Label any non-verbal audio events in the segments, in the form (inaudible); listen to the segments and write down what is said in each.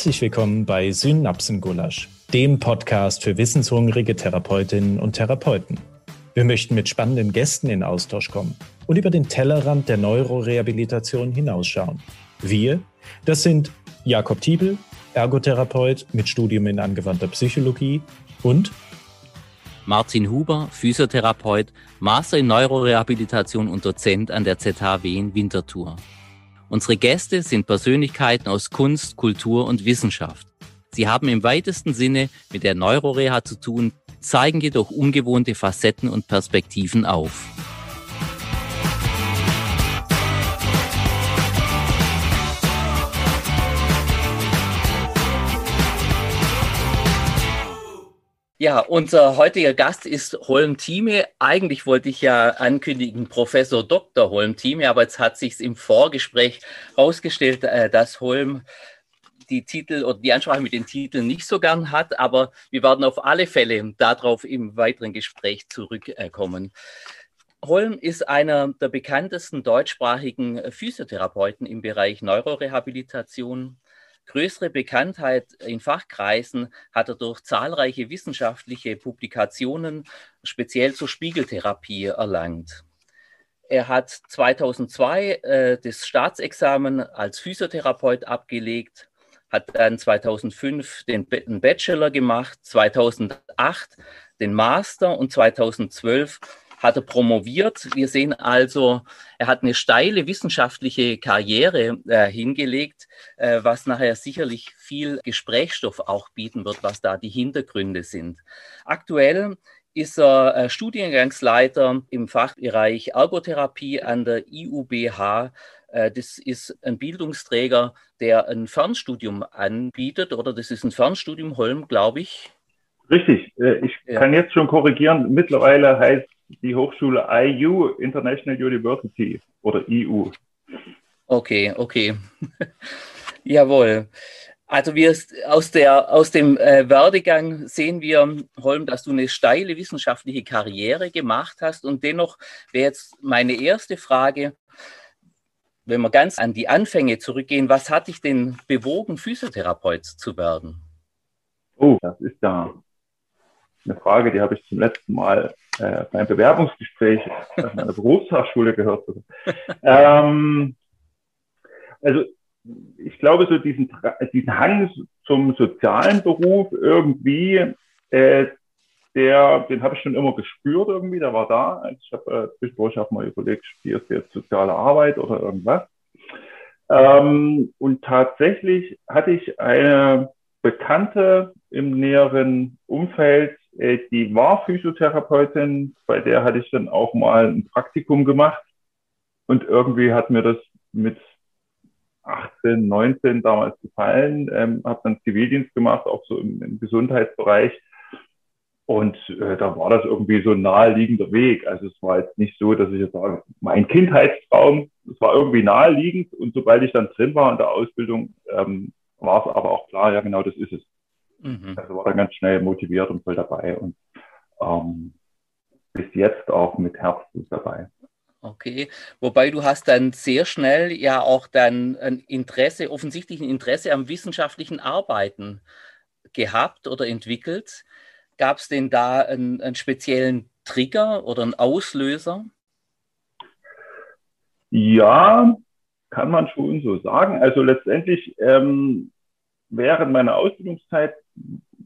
Herzlich willkommen bei Synapsengulasch, dem Podcast für wissenshungrige Therapeutinnen und Therapeuten. Wir möchten mit spannenden Gästen in Austausch kommen und über den Tellerrand der Neurorehabilitation hinausschauen. Wir, das sind Jakob Tiebel, Ergotherapeut mit Studium in angewandter Psychologie und Martin Huber, Physiotherapeut, Master in Neurorehabilitation und Dozent an der ZHW in Winterthur. Unsere Gäste sind Persönlichkeiten aus Kunst, Kultur und Wissenschaft. Sie haben im weitesten Sinne mit der Neuroreha zu tun, zeigen jedoch ungewohnte Facetten und Perspektiven auf. Ja, unser heutiger Gast ist Holm Thieme. Eigentlich wollte ich ja ankündigen Professor Dr. Holm Thieme, aber jetzt hat sich im Vorgespräch herausgestellt, äh, dass Holm die Titel oder die Ansprache mit den Titeln nicht so gern hat, aber wir werden auf alle Fälle darauf im weiteren Gespräch zurückkommen. Holm ist einer der bekanntesten deutschsprachigen Physiotherapeuten im Bereich Neurorehabilitation. Größere Bekanntheit in Fachkreisen hat er durch zahlreiche wissenschaftliche Publikationen, speziell zur Spiegeltherapie, erlangt. Er hat 2002 äh, das Staatsexamen als Physiotherapeut abgelegt, hat dann 2005 den, den Bachelor gemacht, 2008 den Master und 2012 hat er promoviert. Wir sehen also, er hat eine steile wissenschaftliche Karriere äh, hingelegt, äh, was nachher sicherlich viel Gesprächsstoff auch bieten wird, was da die Hintergründe sind. Aktuell ist er äh, Studiengangsleiter im Fachbereich Ergotherapie an der IUBH. Äh, das ist ein Bildungsträger, der ein Fernstudium anbietet, oder das ist ein Fernstudium Holm, glaube ich. Richtig, äh, ich ja. kann jetzt schon korrigieren. Mittlerweile heißt die Hochschule IU, International University oder EU. Okay, okay. (laughs) Jawohl. Also wir aus, der, aus dem äh, Werdegang sehen wir, Holm, dass du eine steile wissenschaftliche Karriere gemacht hast. Und dennoch wäre jetzt meine erste Frage, wenn wir ganz an die Anfänge zurückgehen, was hat dich denn bewogen, Physiotherapeut zu werden? Oh, das ist ja eine Frage, die habe ich zum letzten Mal äh, beim Bewerbungsgespräch an meiner Berufsfachschule gehört. (laughs) ähm, also ich glaube, so diesen, diesen Hang zum sozialen Beruf irgendwie, äh, der, den habe ich schon immer gespürt irgendwie, der war da. Also ich habe äh, zwischendurch auch mal überlegt, studierst du jetzt soziale Arbeit oder irgendwas. Ähm, und tatsächlich hatte ich eine Bekannte im näheren Umfeld, die war Physiotherapeutin, bei der hatte ich dann auch mal ein Praktikum gemacht. Und irgendwie hat mir das mit 18, 19 damals gefallen, ähm, habe dann Zivildienst gemacht, auch so im, im Gesundheitsbereich. Und äh, da war das irgendwie so ein naheliegender Weg. Also es war jetzt nicht so, dass ich jetzt sage, mein Kindheitstraum, es war irgendwie naheliegend. Und sobald ich dann drin war in der Ausbildung, ähm, war es aber auch klar, ja genau das ist es. Mhm. Also war dann ganz schnell motiviert und voll dabei und ähm, bis jetzt auch mit Herzblut dabei. Okay, wobei du hast dann sehr schnell ja auch dann ein Interesse, offensichtlich ein Interesse am wissenschaftlichen Arbeiten gehabt oder entwickelt. Gab es denn da einen, einen, speziellen Trigger oder einen Auslöser? Ja, kann man schon so sagen. Also letztendlich ähm, während meiner Ausbildungszeit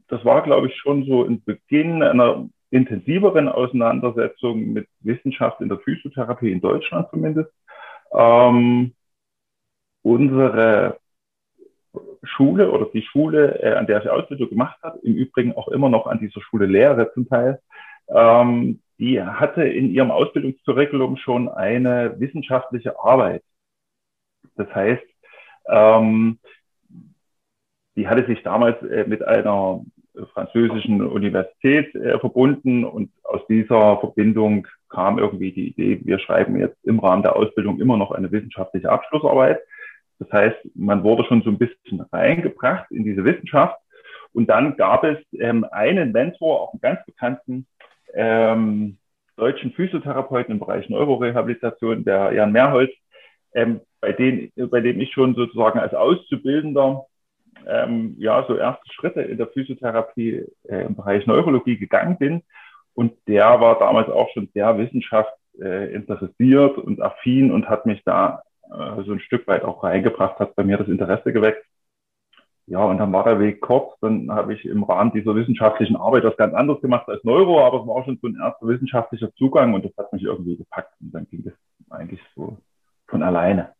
das war, glaube ich, schon so ein Beginn einer intensiveren Auseinandersetzung mit Wissenschaft in der Physiotherapie in Deutschland zumindest. Ähm, unsere Schule oder die Schule, äh, an der ich Ausbildung gemacht habe, im Übrigen auch immer noch an dieser Schule lehre zum Teil, ähm, die hatte in ihrem Ausbildungscurriculum schon eine wissenschaftliche Arbeit. Das heißt, ähm, die hatte sich damals äh, mit einer französischen Universität äh, verbunden und aus dieser Verbindung kam irgendwie die Idee, wir schreiben jetzt im Rahmen der Ausbildung immer noch eine wissenschaftliche Abschlussarbeit. Das heißt, man wurde schon so ein bisschen reingebracht in diese Wissenschaft. Und dann gab es ähm, einen Mentor, auch einen ganz bekannten ähm, deutschen Physiotherapeuten im Bereich Neurorehabilitation, der Jan Mehrholz, ähm, bei, den, bei dem ich schon sozusagen als Auszubildender ähm, ja so erste Schritte in der Physiotherapie äh, im Bereich Neurologie gegangen bin. Und der war damals auch schon sehr wissenschaftsinteressiert und affin und hat mich da äh, so ein Stück weit auch reingebracht, hat bei mir das Interesse geweckt. Ja, und dann war der Weg kurz. Dann habe ich im Rahmen dieser wissenschaftlichen Arbeit was ganz anderes gemacht als Neuro, aber es war schon so ein erster wissenschaftlicher Zugang und das hat mich irgendwie gepackt. Und dann ging es eigentlich so von alleine.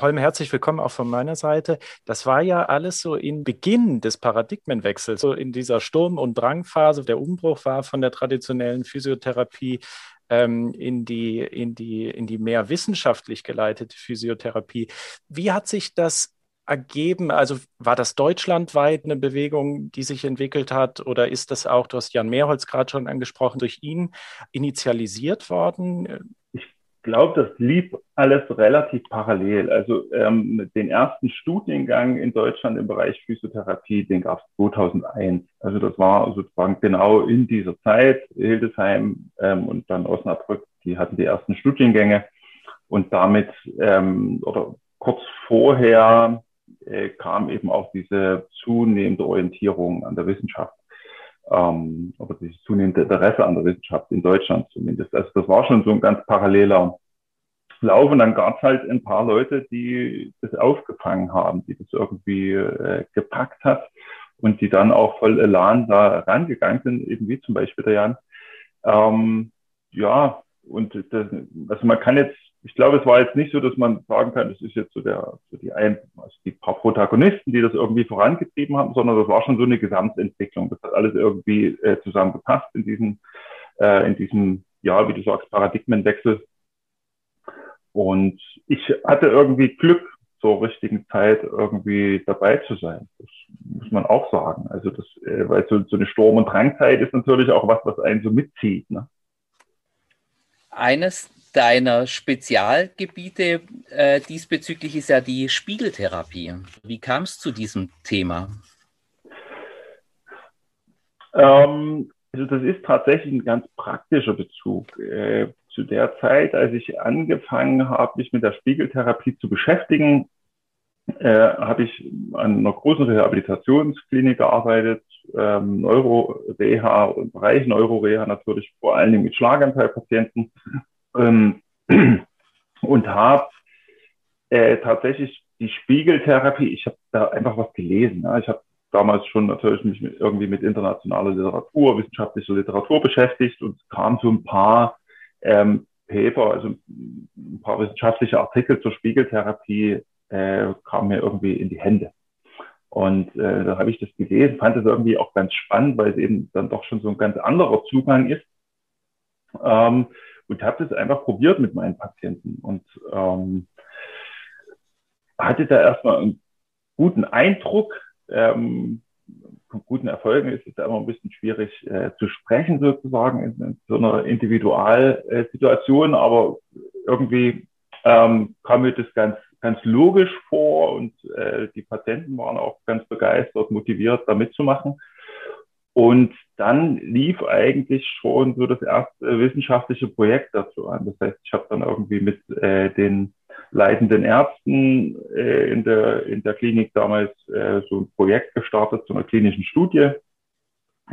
Holm, herzlich willkommen auch von meiner Seite. Das war ja alles so in Beginn des Paradigmenwechsels, so in dieser Sturm- und Drangphase. Der Umbruch war von der traditionellen Physiotherapie ähm, in, die, in, die, in die mehr wissenschaftlich geleitete Physiotherapie. Wie hat sich das ergeben? Also war das deutschlandweit eine Bewegung, die sich entwickelt hat oder ist das auch, du hast Jan Mehrholz gerade schon angesprochen, durch ihn initialisiert worden? Ich glaube, das lief alles relativ parallel. Also ähm, den ersten Studiengang in Deutschland im Bereich Physiotherapie, den gab es 2001. Also das war sozusagen genau in dieser Zeit. Hildesheim ähm, und dann Osnabrück, die hatten die ersten Studiengänge und damit ähm, oder kurz vorher äh, kam eben auch diese zunehmende Orientierung an der Wissenschaft ähm, oder dieses zunehmende Interesse an der Wissenschaft in Deutschland zumindest. Also das war schon so ein ganz paralleler Lauf und dann gab es halt ein paar Leute, die das aufgefangen haben, die das irgendwie äh, gepackt hat und die dann auch voll Elan da rangegangen sind, eben wie zum Beispiel der Jan. Ähm, ja, und das, also man kann jetzt ich glaube, es war jetzt nicht so, dass man sagen kann, das ist jetzt so der, so die ein, also die paar Protagonisten, die das irgendwie vorangetrieben haben, sondern das war schon so eine Gesamtentwicklung. Das hat alles irgendwie äh, zusammengepasst in diesem, äh, in diesem, ja, wie du sagst, Paradigmenwechsel. Und ich hatte irgendwie Glück, zur richtigen Zeit irgendwie dabei zu sein. Das muss man auch sagen. Also das, äh, weil so, so eine Sturm- und Drangzeit ist natürlich auch was, was einen so mitzieht. Ne? Eines deiner Spezialgebiete äh, diesbezüglich ist ja die Spiegeltherapie. Wie kam es zu diesem Thema? Ähm, also das ist tatsächlich ein ganz praktischer Bezug. Äh, zu der Zeit, als ich angefangen habe, mich mit der Spiegeltherapie zu beschäftigen, äh, habe ich an einer großen Rehabilitationsklinik gearbeitet, ähm, Neuroreha und Bereich Neuroreha natürlich vor allen Dingen mit Schlaganfallpatienten ähm, (clears throat) und habe äh, tatsächlich die Spiegeltherapie, ich habe da einfach was gelesen. Ja. Ich habe damals schon natürlich mich mit, irgendwie mit internationaler Literatur, wissenschaftlicher Literatur beschäftigt und kam so ein paar ähm, Paper, also ein paar wissenschaftliche Artikel zur Spiegeltherapie äh, kamen mir irgendwie in die Hände. Und äh, da habe ich das gelesen, fand es irgendwie auch ganz spannend, weil es eben dann doch schon so ein ganz anderer Zugang ist. Ähm, und habe das einfach probiert mit meinen Patienten und ähm, hatte da erstmal einen guten Eindruck. Ähm, von guten Erfolgen ist es da immer ein bisschen schwierig äh, zu sprechen, sozusagen in, in so einer Individualsituation, aber irgendwie ähm, kam mir das ganz, ganz logisch vor und äh, die Patienten waren auch ganz begeistert, motiviert, da mitzumachen. Und dann lief eigentlich schon so das erste wissenschaftliche Projekt dazu an. Das heißt, ich habe dann irgendwie mit äh, den leitenden Ärzten äh, in, der, in der Klinik damals äh, so ein Projekt gestartet zu einer klinischen Studie.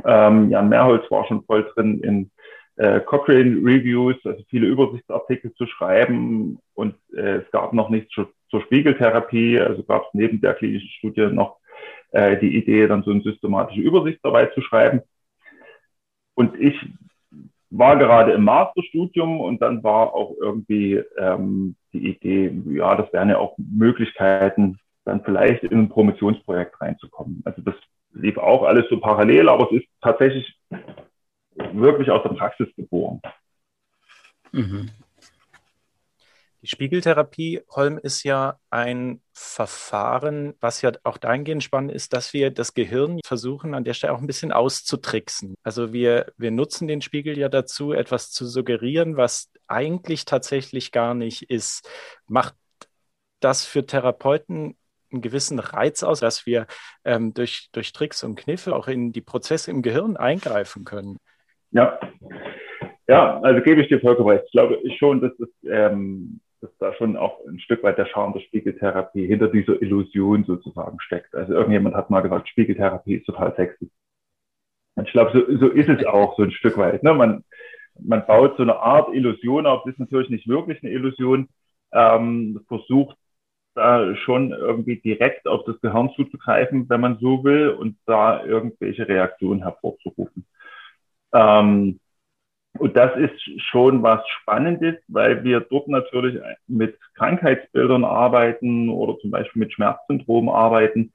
Ähm, Jan Mehrholz war schon voll drin in äh, Cochrane Reviews, also viele Übersichtsartikel zu schreiben und äh, es gab noch nichts zur, zur Spiegeltherapie, also gab es neben der klinischen Studie noch äh, die Idee, dann so eine systematische Übersicht dabei zu schreiben. Und ich war gerade im Masterstudium und dann war auch irgendwie ähm, die Idee, ja, das wären ja auch Möglichkeiten, dann vielleicht in ein Promotionsprojekt reinzukommen. Also das lief auch alles so parallel, aber es ist tatsächlich wirklich aus der Praxis geboren. Mhm. Die Spiegeltherapie, Holm, ist ja ein Verfahren, was ja auch dahingehend spannend ist, dass wir das Gehirn versuchen, an der Stelle auch ein bisschen auszutricksen. Also wir, wir nutzen den Spiegel ja dazu, etwas zu suggerieren, was eigentlich tatsächlich gar nicht ist. Macht das für Therapeuten einen gewissen Reiz aus, dass wir ähm, durch, durch Tricks und Kniffe auch in die Prozesse im Gehirn eingreifen können? Ja, ja, also gebe ich dir vollkommen recht. Ich glaube schon, dass das ähm, dass da schon auch ein Stück weit der Charme der Spiegeltherapie hinter dieser Illusion sozusagen steckt. Also irgendjemand hat mal gesagt, Spiegeltherapie ist total sexy. Und ich glaube, so, so ist es auch so ein Stück weit. Ne? Man, man baut so eine Art Illusion auf, ist natürlich nicht wirklich eine Illusion, ähm, versucht da schon irgendwie direkt auf das Gehirn zuzugreifen, wenn man so will, und da irgendwelche Reaktionen hervorzurufen. Ähm, und das ist schon was Spannendes, weil wir dort natürlich mit Krankheitsbildern arbeiten oder zum Beispiel mit Schmerzsyndrom arbeiten,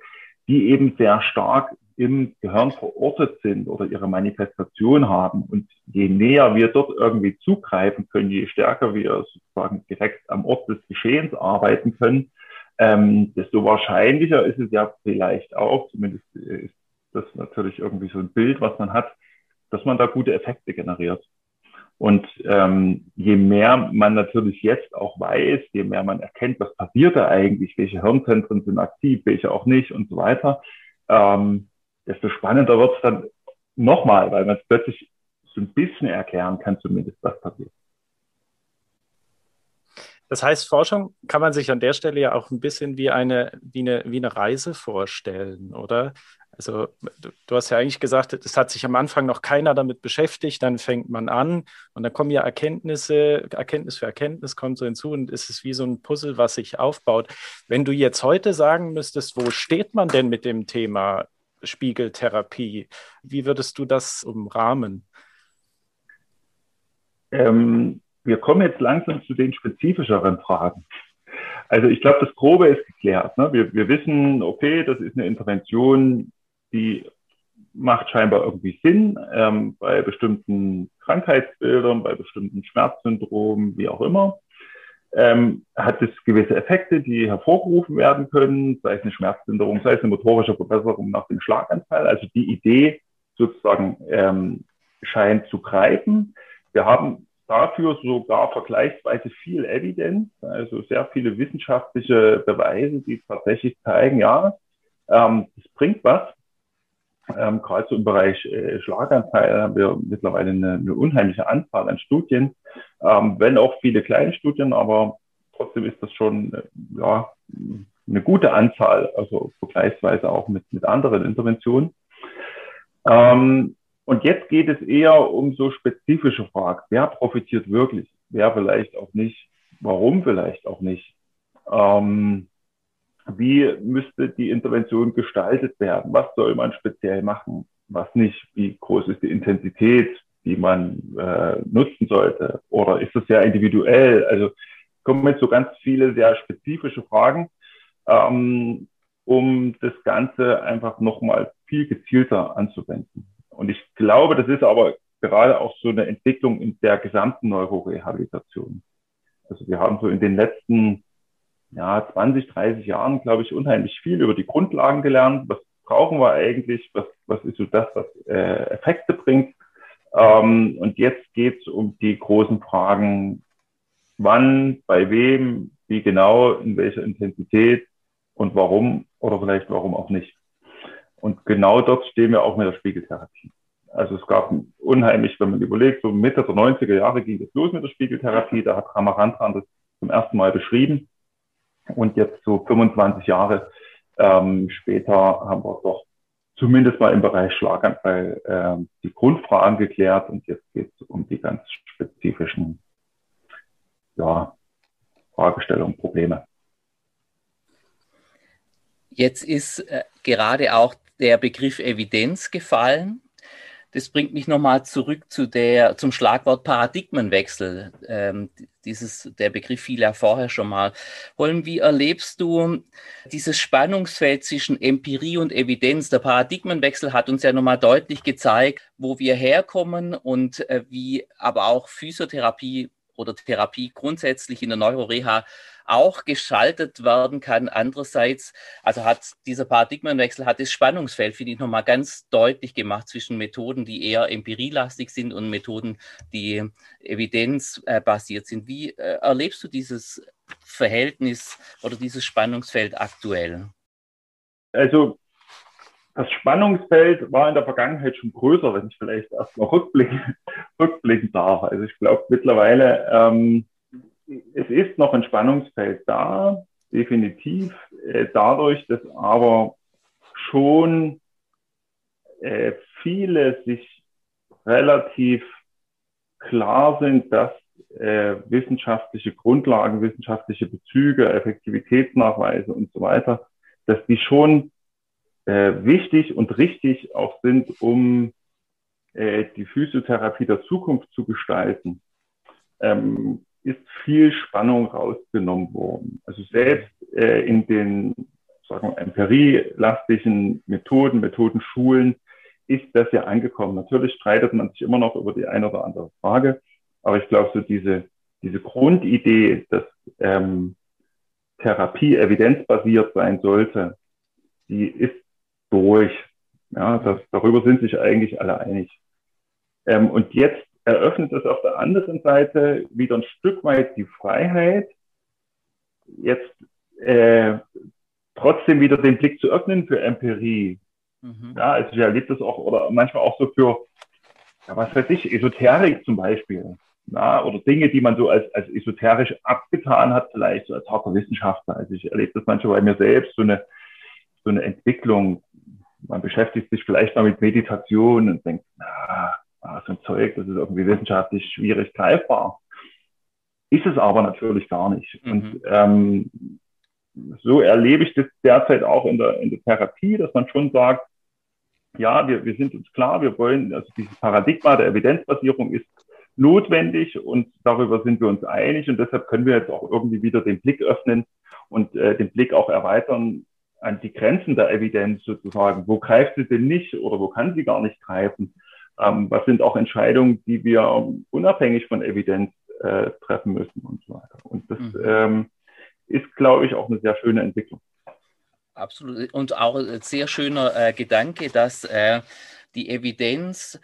die eben sehr stark im Gehirn verortet sind oder ihre Manifestation haben. Und je näher wir dort irgendwie zugreifen können, je stärker wir sozusagen direkt am Ort des Geschehens arbeiten können, ähm, desto wahrscheinlicher ist es ja vielleicht auch, zumindest ist das natürlich irgendwie so ein Bild, was man hat, dass man da gute Effekte generiert. Und ähm, je mehr man natürlich jetzt auch weiß, je mehr man erkennt, was passiert da eigentlich, welche Hirnzentren sind aktiv, welche auch nicht und so weiter, ähm, desto spannender wird es dann nochmal, weil man es plötzlich so ein bisschen erklären kann, zumindest was passiert. Das heißt, Forschung kann man sich an der Stelle ja auch ein bisschen wie eine, wie eine, wie eine Reise vorstellen, oder? Also du, hast ja eigentlich gesagt, es hat sich am Anfang noch keiner damit beschäftigt, dann fängt man an und dann kommen ja Erkenntnisse, Erkenntnis für Erkenntnis kommt so hinzu und es ist wie so ein Puzzle, was sich aufbaut. Wenn du jetzt heute sagen müsstest, wo steht man denn mit dem Thema Spiegeltherapie? Wie würdest du das umrahmen? Ähm, wir kommen jetzt langsam zu den spezifischeren Fragen. Also ich glaube, das Grobe ist geklärt. Ne? Wir, wir wissen, okay, das ist eine Intervention, die macht scheinbar irgendwie Sinn ähm, bei bestimmten Krankheitsbildern, bei bestimmten Schmerzsyndromen, wie auch immer. Ähm, hat es gewisse Effekte, die hervorgerufen werden können, sei es eine Schmerzlinderung, sei es eine motorische Verbesserung nach dem Schlaganfall. Also die Idee sozusagen ähm, scheint zu greifen. Wir haben dafür sogar vergleichsweise viel Evidenz, also sehr viele wissenschaftliche Beweise, die tatsächlich zeigen, ja, ähm, das bringt was. Ähm, gerade so im Bereich äh, Schlaganteil haben wir mittlerweile eine, eine unheimliche Anzahl an Studien, ähm, wenn auch viele kleine Studien, aber trotzdem ist das schon äh, ja, eine gute Anzahl, also vergleichsweise auch mit, mit anderen Interventionen. Ähm, und jetzt geht es eher um so spezifische Fragen. Wer profitiert wirklich? Wer vielleicht auch nicht? Warum vielleicht auch nicht? Ähm, wie müsste die Intervention gestaltet werden? Was soll man speziell machen? Was nicht? Wie groß ist die Intensität, die man äh, nutzen sollte? Oder ist das sehr individuell? Also kommen jetzt so ganz viele sehr spezifische Fragen, ähm, um das Ganze einfach nochmal viel gezielter anzuwenden. Und ich glaube, das ist aber gerade auch so eine Entwicklung in der gesamten Neurorehabilitation. Also wir haben so in den letzten ja, 20, 30 Jahren, glaube ich, unheimlich viel über die Grundlagen gelernt. Was brauchen wir eigentlich? Was, was ist so das, was äh, Effekte bringt? Ähm, und jetzt geht es um die großen Fragen, wann, bei wem, wie genau, in welcher Intensität und warum oder vielleicht warum auch nicht. Und genau dort stehen wir auch mit der Spiegeltherapie. Also es gab unheimlich, wenn man überlegt, so Mitte der 90er Jahre ging es los mit der Spiegeltherapie. Da hat Ramarantran das zum ersten Mal beschrieben. Und jetzt so 25 Jahre ähm, später haben wir doch zumindest mal im Bereich Schlaganfall äh, die Grundfragen geklärt. Und jetzt geht es um die ganz spezifischen ja, Fragestellungen, Probleme. Jetzt ist äh, gerade auch der Begriff Evidenz gefallen. Das bringt mich nochmal zurück zu der, zum Schlagwort Paradigmenwechsel. Ähm, dieses, der Begriff fiel ja vorher schon mal. Holm, wie erlebst du dieses Spannungsfeld zwischen Empirie und Evidenz? Der Paradigmenwechsel hat uns ja nochmal deutlich gezeigt, wo wir herkommen und äh, wie aber auch Physiotherapie oder Therapie grundsätzlich in der Neuroreha auch geschaltet werden kann. Andererseits, also hat dieser Paradigmenwechsel hat das Spannungsfeld, finde ich, nochmal ganz deutlich gemacht zwischen Methoden, die eher empirielastig sind und Methoden, die evidenzbasiert sind. Wie äh, erlebst du dieses Verhältnis oder dieses Spannungsfeld aktuell? Also das Spannungsfeld war in der Vergangenheit schon größer, wenn ich vielleicht erstmal rückblicken, rückblicken darf. Also ich glaube mittlerweile ähm, es ist noch ein Spannungsfeld da, definitiv, äh, dadurch, dass aber schon äh, viele sich relativ klar sind, dass äh, wissenschaftliche Grundlagen, wissenschaftliche Bezüge, Effektivitätsnachweise und so weiter, dass die schon äh, wichtig und richtig auch sind, um äh, die Physiotherapie der Zukunft zu gestalten, ähm, ist viel Spannung rausgenommen worden. Also selbst äh, in den sagen wir, Methoden, Methodenschulen ist das ja angekommen. Natürlich streitet man sich immer noch über die eine oder andere Frage, aber ich glaube, so diese, diese Grundidee, dass ähm, Therapie evidenzbasiert sein sollte, die ist durch. Ja, das, darüber sind sich eigentlich alle einig. Ähm, und jetzt eröffnet es auf der anderen Seite wieder ein Stück weit die Freiheit, jetzt äh, trotzdem wieder den Blick zu öffnen für Empirie. Mhm. Ja, also ich erlebe das auch, oder manchmal auch so für, ja, was weiß ich, Esoterik zum Beispiel. Ja, oder Dinge, die man so als, als esoterisch abgetan hat, vielleicht so als harter Wissenschaftler. Also ich erlebe das manchmal bei mir selbst, so eine, so eine Entwicklung. Man beschäftigt sich vielleicht mal mit Meditation und denkt, na, so ein Zeug, das ist irgendwie wissenschaftlich schwierig greifbar. Ist es aber natürlich gar nicht. Mhm. Und ähm, so erlebe ich das derzeit auch in der, in der Therapie, dass man schon sagt, ja, wir, wir sind uns klar, wir wollen, also dieses Paradigma der Evidenzbasierung ist notwendig und darüber sind wir uns einig und deshalb können wir jetzt auch irgendwie wieder den Blick öffnen und äh, den Blick auch erweitern an die Grenzen der Evidenz sozusagen. Wo greift sie denn nicht oder wo kann sie gar nicht greifen? Ähm, was sind auch Entscheidungen, die wir unabhängig von Evidenz äh, treffen müssen und so weiter. Und das mhm. ähm, ist, glaube ich, auch eine sehr schöne Entwicklung. Absolut. Und auch ein sehr schöner äh, Gedanke, dass äh, die Evidenz,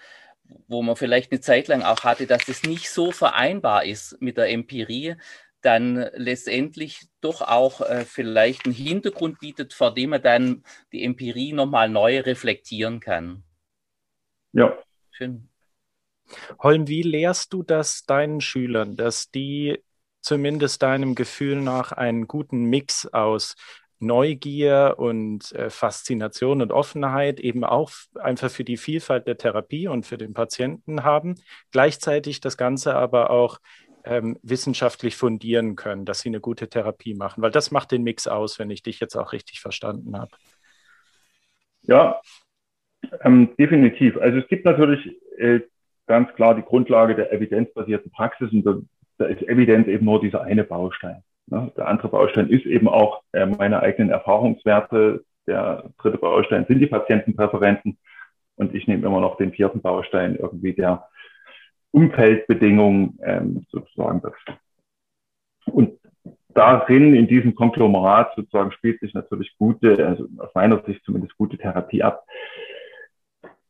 wo man vielleicht eine Zeit lang auch hatte, dass es nicht so vereinbar ist mit der Empirie, dann letztendlich doch auch äh, vielleicht einen Hintergrund bietet, vor dem man dann die Empirie nochmal neu reflektieren kann. Ja. Schön. Holm, wie lehrst du das deinen Schülern, dass die zumindest deinem Gefühl nach einen guten Mix aus Neugier und äh, Faszination und Offenheit eben auch einfach für die Vielfalt der Therapie und für den Patienten haben, gleichzeitig das Ganze aber auch ähm, wissenschaftlich fundieren können, dass sie eine gute Therapie machen, weil das macht den Mix aus, wenn ich dich jetzt auch richtig verstanden habe. Ja, ähm, definitiv. Also es gibt natürlich äh, ganz klar die Grundlage der evidenzbasierten Praxis und da, da ist Evidenz eben nur dieser eine Baustein. Ne? Der andere Baustein ist eben auch äh, meine eigenen Erfahrungswerte. Der dritte Baustein sind die Patientenpräferenzen und ich nehme immer noch den vierten Baustein irgendwie der Umfeldbedingungen ähm, sozusagen. Das. Und darin, in diesem Konglomerat sozusagen, spielt sich natürlich gute, also aus meiner Sicht zumindest gute Therapie ab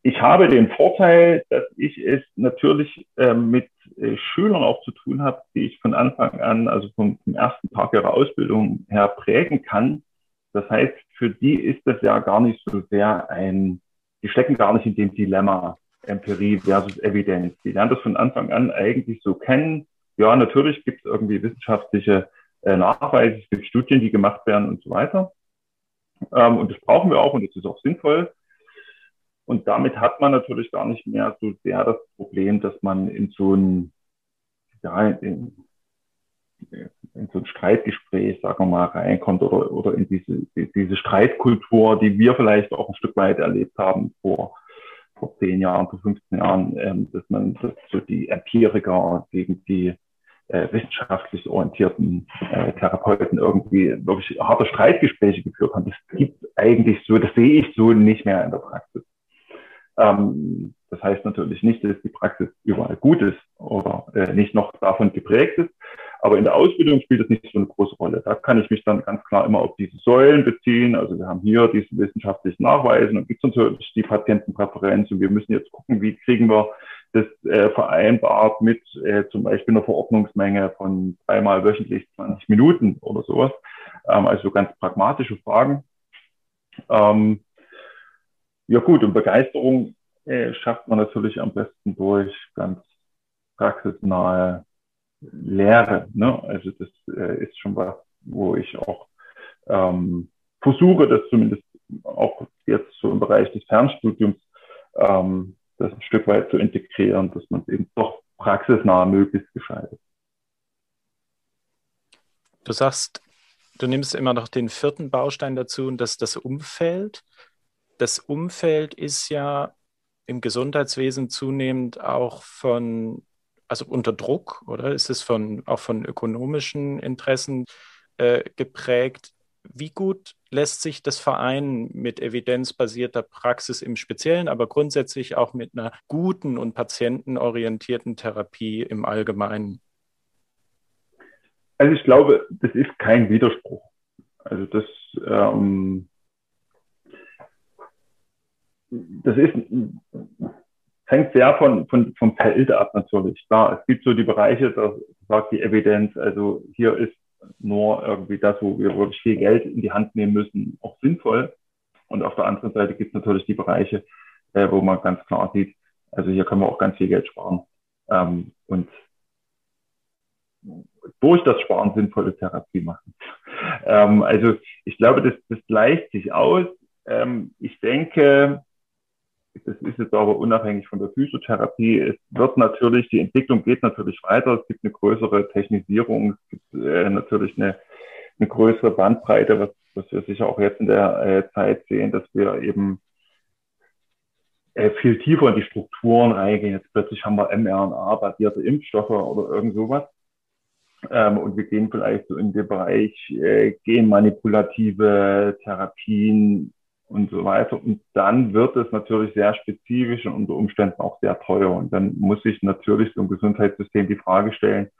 ich habe den Vorteil, dass ich es natürlich äh, mit äh, Schülern auch zu tun habe, die ich von Anfang an, also vom, vom, ersten Tag ihrer Ausbildung her prägen kann. Das heißt, für die ist das ja gar nicht so sehr ein, die stecken gar nicht in dem Dilemma Empirie versus Evidenz. Die lernen das von Anfang an eigentlich so kennen. Ja, natürlich gibt es irgendwie wissenschaftliche äh, Nachweise, es gibt Studien, die gemacht werden und so weiter. Ähm, und das brauchen wir auch und das ist auch sinnvoll. Und damit hat man natürlich gar nicht mehr so sehr das Problem, dass man in so ein, ja, in, in so ein Streitgespräch, sagen wir mal, reinkommt oder, oder in diese, diese Streitkultur, die wir vielleicht auch ein Stück weit erlebt haben vor, vor zehn Jahren, vor 15 Jahren, ähm, dass man dass so die Empiriker gegen die äh, wissenschaftlich orientierten äh, Therapeuten irgendwie wirklich harte Streitgespräche geführt haben. Das gibt eigentlich so, das sehe ich so nicht mehr in der Praxis. Ähm, das heißt natürlich nicht, dass die Praxis überall gut ist oder äh, nicht noch davon geprägt ist. Aber in der Ausbildung spielt es nicht so eine große Rolle. Da kann ich mich dann ganz klar immer auf diese Säulen beziehen. Also wir haben hier diese wissenschaftlichen Nachweise und gibt es natürlich die Patientenpräferenz und wir müssen jetzt gucken, wie kriegen wir das äh, vereinbart mit äh, zum Beispiel einer Verordnungsmenge von dreimal wöchentlich 20 Minuten oder sowas. Ähm, also ganz pragmatische Fragen. Ähm, ja gut, und Begeisterung äh, schafft man natürlich am besten durch ganz praxisnahe Lehre. Ne? Also das äh, ist schon was, wo ich auch ähm, versuche, das zumindest auch jetzt so im Bereich des Fernstudiums ähm, das ein Stück weit zu integrieren, dass man es eben doch praxisnah möglichst gestaltet. Du sagst, du nimmst immer noch den vierten Baustein dazu und das ist das Umfeld. Das Umfeld ist ja im Gesundheitswesen zunehmend auch von, also unter Druck, oder ist es von, auch von ökonomischen Interessen äh, geprägt? Wie gut lässt sich das vereinen mit evidenzbasierter Praxis im Speziellen, aber grundsätzlich auch mit einer guten und patientenorientierten Therapie im Allgemeinen? Also ich glaube, das ist kein Widerspruch. Also das, ähm, das ist, hängt sehr von, von, vom Feld ab natürlich. Klar, es gibt so die Bereiche, da sagt die Evidenz, also hier ist nur irgendwie das, wo wir wirklich viel Geld in die Hand nehmen müssen, auch sinnvoll. Und auf der anderen Seite gibt es natürlich die Bereiche, äh, wo man ganz klar sieht, also hier können wir auch ganz viel Geld sparen. Ähm, und durch das Sparen sinnvolle Therapie machen. Ähm, also ich glaube, das, das gleicht sich aus. Ähm, ich denke, das ist jetzt aber unabhängig von der Physiotherapie. Es wird natürlich, die Entwicklung geht natürlich weiter. Es gibt eine größere Technisierung. Es gibt äh, natürlich eine, eine größere Bandbreite, was, was wir sicher auch jetzt in der äh, Zeit sehen, dass wir eben äh, viel tiefer in die Strukturen reingehen. Jetzt plötzlich haben wir mRNA-basierte Impfstoffe oder irgend sowas. Ähm, und wir gehen vielleicht so in den Bereich äh, genmanipulative Therapien, und so weiter. Und dann wird es natürlich sehr spezifisch und unter Umständen auch sehr teuer. Und dann muss sich natürlich so ein Gesundheitssystem die Frage stellen,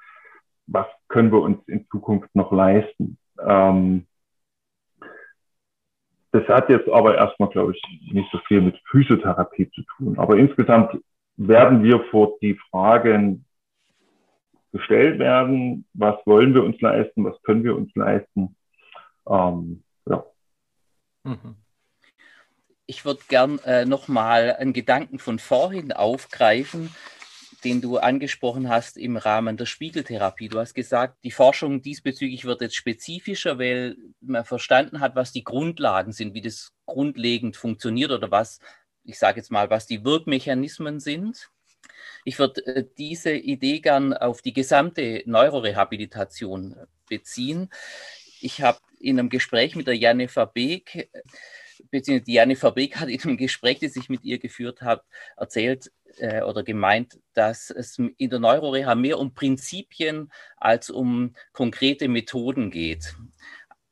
was können wir uns in Zukunft noch leisten? Ähm, das hat jetzt aber erstmal, glaube ich, nicht so viel mit Physiotherapie zu tun. Aber insgesamt werden wir vor die Fragen gestellt werden, was wollen wir uns leisten, was können wir uns leisten. Ähm, ja. Mhm ich würde gern äh, nochmal einen Gedanken von vorhin aufgreifen, den du angesprochen hast im Rahmen der Spiegeltherapie. Du hast gesagt, die Forschung diesbezüglich wird jetzt spezifischer, weil man verstanden hat, was die Grundlagen sind, wie das grundlegend funktioniert oder was, ich sage jetzt mal, was die Wirkmechanismen sind. Ich würde äh, diese Idee gern auf die gesamte Neurorehabilitation beziehen. Ich habe in einem Gespräch mit der Jennifer Beek beziehungsweise Diane Fabrik hat in einem Gespräch, das ich mit ihr geführt habe, erzählt äh, oder gemeint, dass es in der Neuroreha mehr um Prinzipien als um konkrete Methoden geht.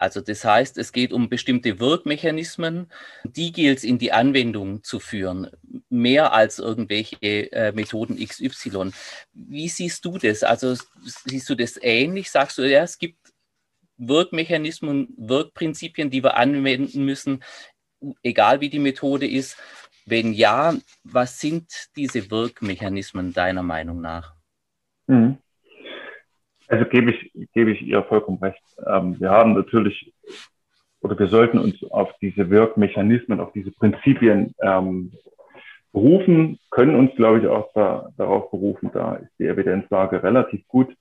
Also das heißt, es geht um bestimmte Wirkmechanismen, die gilt es in die Anwendung zu führen, mehr als irgendwelche äh, Methoden XY. Wie siehst du das? Also siehst du das ähnlich? Sagst du, ja, es gibt Wirkmechanismen, Wirkprinzipien, die wir anwenden müssen egal wie die Methode ist? Wenn ja, was sind diese Wirkmechanismen deiner Meinung nach? Mhm. Also gebe ich, gebe ich ihr vollkommen recht. Ähm, wir haben natürlich oder wir sollten uns auf diese Wirkmechanismen, auf diese Prinzipien ähm, berufen, können uns, glaube ich, auch da, darauf berufen. Da ist die Evidenzlage relativ gut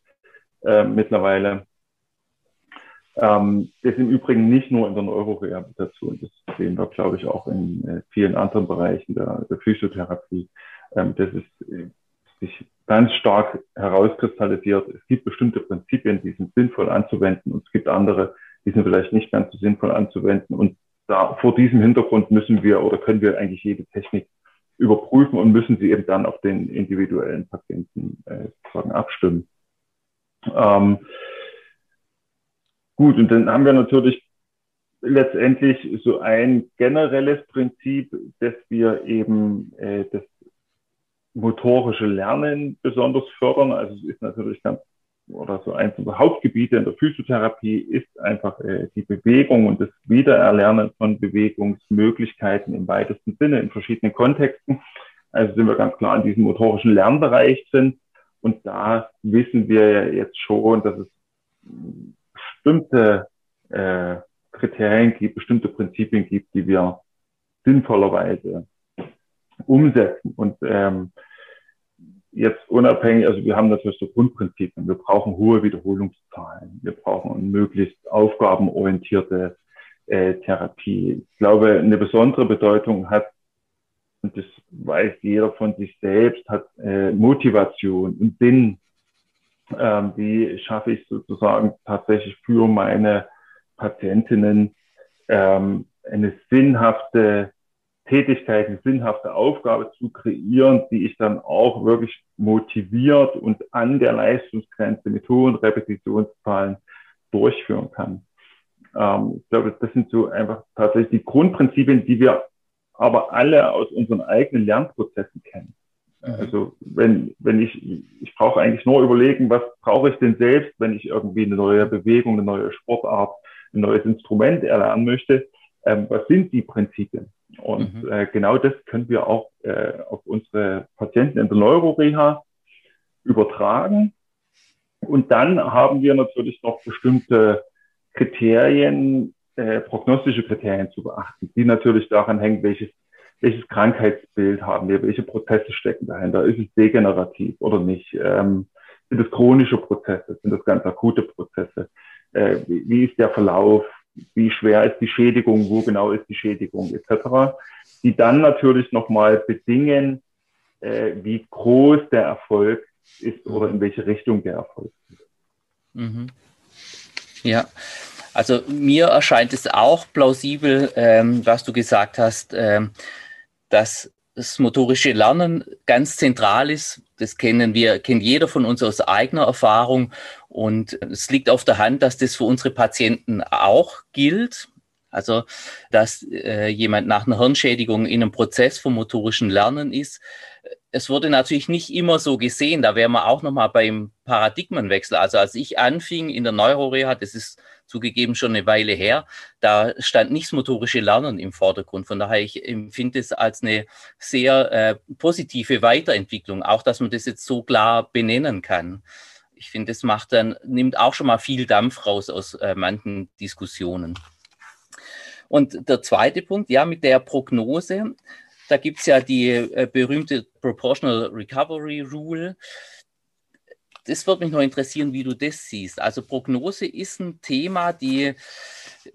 äh, mittlerweile. Ähm, das im Übrigen nicht nur in der Neurorehabilitation, das sehen wir, glaube ich, auch in äh, vielen anderen Bereichen der, der Physiotherapie. Ähm, das ist äh, sich ganz stark herauskristallisiert. Es gibt bestimmte Prinzipien, die sind sinnvoll anzuwenden und es gibt andere, die sind vielleicht nicht ganz so sinnvoll anzuwenden. Und da vor diesem Hintergrund müssen wir oder können wir eigentlich jede Technik überprüfen und müssen sie eben dann auf den individuellen Patienten äh, sozusagen abstimmen. Ähm, Gut, und dann haben wir natürlich letztendlich so ein generelles Prinzip, dass wir eben äh, das motorische Lernen besonders fördern. Also es ist natürlich ganz oder so eins unserer Hauptgebiete in der Physiotherapie ist einfach äh, die Bewegung und das Wiedererlernen von Bewegungsmöglichkeiten im weitesten Sinne in verschiedenen Kontexten. Also sind wir ganz klar in diesem motorischen Lernbereich drin. Und da wissen wir ja jetzt schon, dass es bestimmte äh, Kriterien gibt, bestimmte Prinzipien gibt, die wir sinnvollerweise umsetzen. Und ähm, jetzt unabhängig, also wir haben natürlich so Grundprinzipien. Wir brauchen hohe Wiederholungszahlen. Wir brauchen möglichst aufgabenorientierte äh, Therapie. Ich glaube, eine besondere Bedeutung hat, und das weiß jeder von sich selbst, hat äh, Motivation und Sinn. Ähm, wie schaffe ich sozusagen tatsächlich für meine Patientinnen ähm, eine sinnhafte Tätigkeit, eine sinnhafte Aufgabe zu kreieren, die ich dann auch wirklich motiviert und an der Leistungsgrenze mit hohen Repetitionszahlen durchführen kann. Ähm, ich glaube, das sind so einfach tatsächlich die Grundprinzipien, die wir aber alle aus unseren eigenen Lernprozessen kennen. Mhm. Also wenn, wenn ich, ich brauche eigentlich nur überlegen, was brauche ich denn selbst, wenn ich irgendwie eine neue Bewegung, eine neue Sportart, ein neues Instrument erlernen möchte. Ähm, was sind die Prinzipien? Und mhm. äh, genau das können wir auch äh, auf unsere Patienten in der Neuroreha übertragen. Und dann haben wir natürlich noch bestimmte Kriterien, äh, prognostische Kriterien zu beachten, die natürlich daran hängen, welches, welches Krankheitsbild haben wir, welche Prozesse stecken dahinter, ist es degenerativ oder nicht, ähm, sind es chronische Prozesse, sind das ganz akute Prozesse, äh, wie, wie ist der Verlauf, wie schwer ist die Schädigung, wo genau ist die Schädigung? Etc., die dann natürlich nochmal bedingen, äh, wie groß der Erfolg ist oder in welche Richtung der Erfolg ist. Mhm. Ja, also mir erscheint es auch plausibel, ähm, was du gesagt hast, ähm, dass das motorische Lernen ganz zentral ist. Das kennen wir, kennt jeder von uns aus eigener Erfahrung. Und es liegt auf der Hand, dass das für unsere Patienten auch gilt. Also, dass äh, jemand nach einer Hirnschädigung in einem Prozess vom motorischen Lernen ist. Es wurde natürlich nicht immer so gesehen. Da wären wir auch nochmal beim Paradigmenwechsel. Also, als ich anfing in der Neuroreha, das ist zugegeben schon eine Weile her, da stand nicht das motorische Lernen im Vordergrund. Von daher, ich empfinde es als eine sehr äh, positive Weiterentwicklung, auch dass man das jetzt so klar benennen kann. Ich finde, das macht dann, nimmt auch schon mal viel Dampf raus aus äh, manchen Diskussionen. Und der zweite Punkt, ja, mit der Prognose, da gibt es ja die äh, berühmte Proportional Recovery Rule das würde mich noch interessieren, wie du das siehst. Also Prognose ist ein Thema, die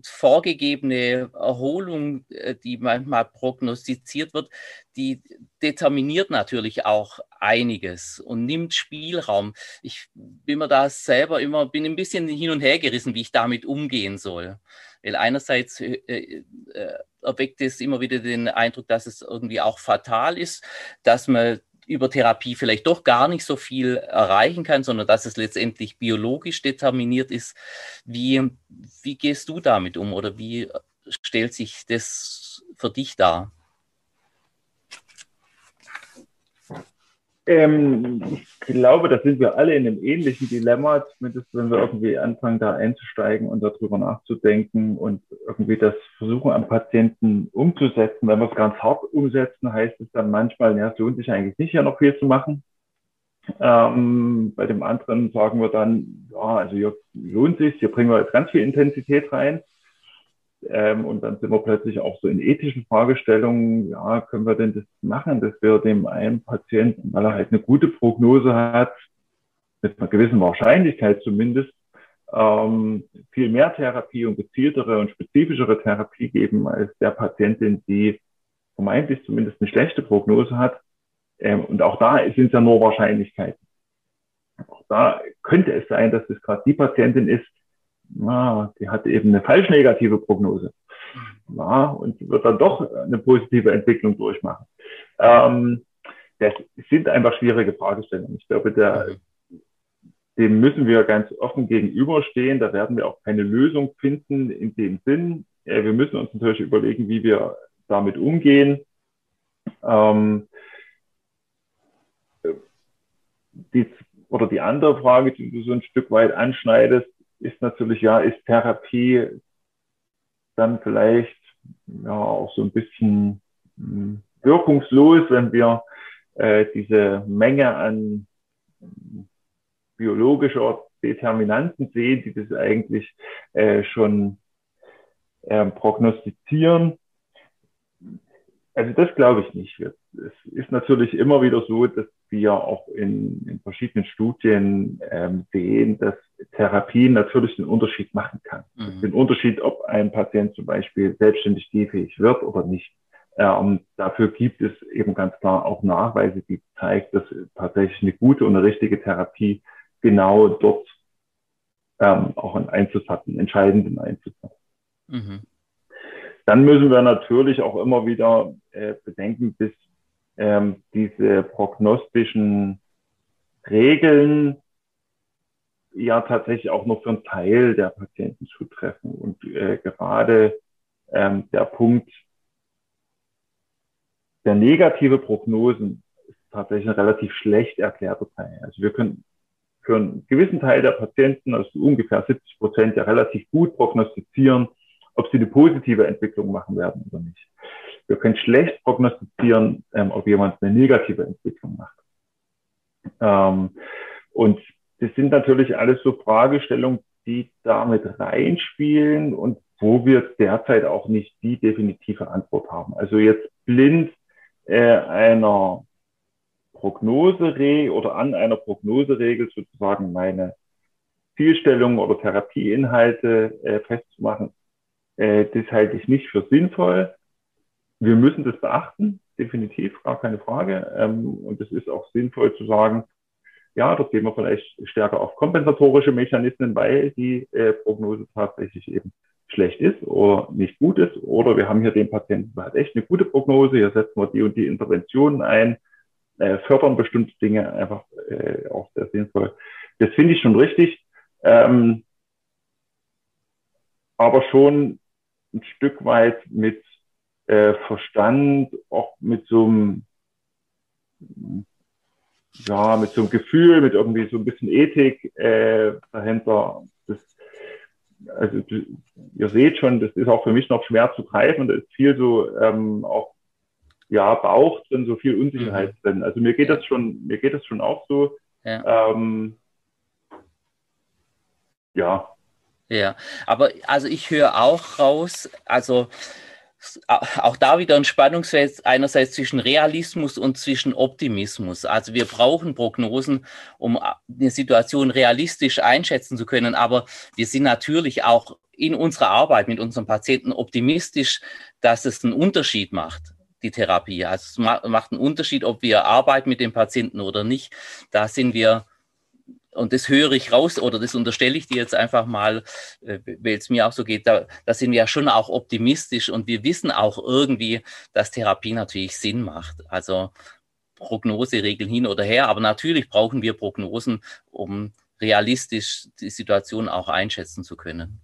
vorgegebene Erholung, äh, die manchmal prognostiziert wird, die determiniert natürlich auch einiges und nimmt Spielraum. Ich bin mir da selber immer, bin ein bisschen hin und her gerissen, wie ich damit umgehen soll. Weil einerseits äh, äh, erweckt es immer wieder den Eindruck, dass es irgendwie auch fatal ist, dass man über Therapie vielleicht doch gar nicht so viel erreichen kann, sondern dass es letztendlich biologisch determiniert ist. Wie, wie gehst du damit um oder wie stellt sich das für dich dar? Ähm, ich glaube, da sind wir alle in einem ähnlichen Dilemma, zumindest wenn wir irgendwie anfangen, da einzusteigen und darüber nachzudenken und irgendwie das versuchen am Patienten umzusetzen. Wenn wir es ganz hart umsetzen, heißt es dann manchmal, ja, es lohnt sich eigentlich nicht, ja noch viel zu machen. Ähm, bei dem anderen sagen wir dann, ja, also hier lohnt sich, hier bringen wir jetzt ganz viel Intensität rein. Ähm, und dann sind wir plötzlich auch so in ethischen Fragestellungen, ja, können wir denn das machen, dass wir dem einen Patienten, weil er halt eine gute Prognose hat, mit einer gewissen Wahrscheinlichkeit zumindest, ähm, viel mehr Therapie und gezieltere und spezifischere Therapie geben als der Patientin, die vermeintlich zumindest eine schlechte Prognose hat. Ähm, und auch da sind es ja nur Wahrscheinlichkeiten. Auch da könnte es sein, dass es gerade die Patientin ist, na, die hat eben eine falsch negative Prognose. Na, und wird dann doch eine positive Entwicklung durchmachen. Ähm, das sind einfach schwierige Fragestellungen. Ich glaube, der, dem müssen wir ganz offen gegenüberstehen. Da werden wir auch keine Lösung finden in dem Sinn. Wir müssen uns natürlich überlegen, wie wir damit umgehen. Ähm, die, oder die andere Frage, die du so ein Stück weit anschneidest, ist natürlich, ja, ist Therapie dann vielleicht ja auch so ein bisschen hm, wirkungslos, wenn wir äh, diese Menge an hm, biologischer Determinanten sehen, die das eigentlich äh, schon äh, prognostizieren. Also das glaube ich nicht. Es ist natürlich immer wieder so, dass wir auch in, in verschiedenen Studien ähm, sehen, dass Therapie natürlich den Unterschied machen kann. Mhm. Den Unterschied, ob ein Patient zum Beispiel selbstständig gehfähig wird oder nicht. Ähm, dafür gibt es eben ganz klar auch Nachweise, die zeigen, dass tatsächlich eine gute und eine richtige Therapie genau dort ähm, auch einen Einfluss hat, einen entscheidenden Einfluss hat. Mhm. Dann müssen wir natürlich auch immer wieder äh, bedenken, bis ähm, diese prognostischen Regeln ja tatsächlich auch nur für einen Teil der Patienten zutreffen. Und äh, gerade ähm, der Punkt der negative Prognosen ist tatsächlich ein relativ schlecht erklärter Teil. Also wir können für einen gewissen Teil der Patienten, also ungefähr 70 Prozent, ja relativ gut prognostizieren, ob sie eine positive Entwicklung machen werden oder nicht. Wir können schlecht prognostizieren, ähm, ob jemand eine negative Entwicklung macht. Ähm, und das sind natürlich alles so Fragestellungen, die damit reinspielen und wo wir derzeit auch nicht die definitive Antwort haben. Also jetzt blind äh, einer Prognoseregel oder an einer Prognoseregel sozusagen meine Zielstellungen oder Therapieinhalte äh, festzumachen, äh, das halte ich nicht für sinnvoll. Wir müssen das beachten, definitiv, gar keine Frage. Ähm, und es ist auch sinnvoll zu sagen, ja, dort gehen wir vielleicht stärker auf kompensatorische Mechanismen, weil die äh, Prognose tatsächlich eben schlecht ist oder nicht gut ist. Oder wir haben hier den Patienten, der hat echt eine gute Prognose, hier setzen wir die und die Interventionen ein, äh, fördern bestimmte Dinge einfach äh, auch sehr sinnvoll. Das finde ich schon richtig. Ähm, aber schon ein Stück weit mit äh, Verstand, auch mit so einem, ja, mit so einem Gefühl, mit irgendwie so ein bisschen Ethik äh, dahinter. Das, also ihr seht schon, das ist auch für mich noch schwer zu greifen. Da ist viel so ähm, auch ja Bauch drin, so viel Unsicherheit mhm. drin. Also mir geht das schon, mir geht das schon auch so. Ja. Ähm, ja, ja, aber also ich höre auch raus, also auch da wieder ein Spannungsfeld einerseits zwischen Realismus und zwischen Optimismus. Also wir brauchen Prognosen, um eine Situation realistisch einschätzen zu können, aber wir sind natürlich auch in unserer Arbeit mit unseren Patienten optimistisch, dass es einen Unterschied macht die Therapie. Also es macht einen Unterschied, ob wir arbeiten mit dem Patienten oder nicht. Da sind wir und das höre ich raus oder das unterstelle ich dir jetzt einfach mal, äh, weil es mir auch so geht, da, da sind wir ja schon auch optimistisch und wir wissen auch irgendwie, dass Therapie natürlich Sinn macht. Also Prognoseregeln hin oder her, aber natürlich brauchen wir Prognosen, um realistisch die Situation auch einschätzen zu können.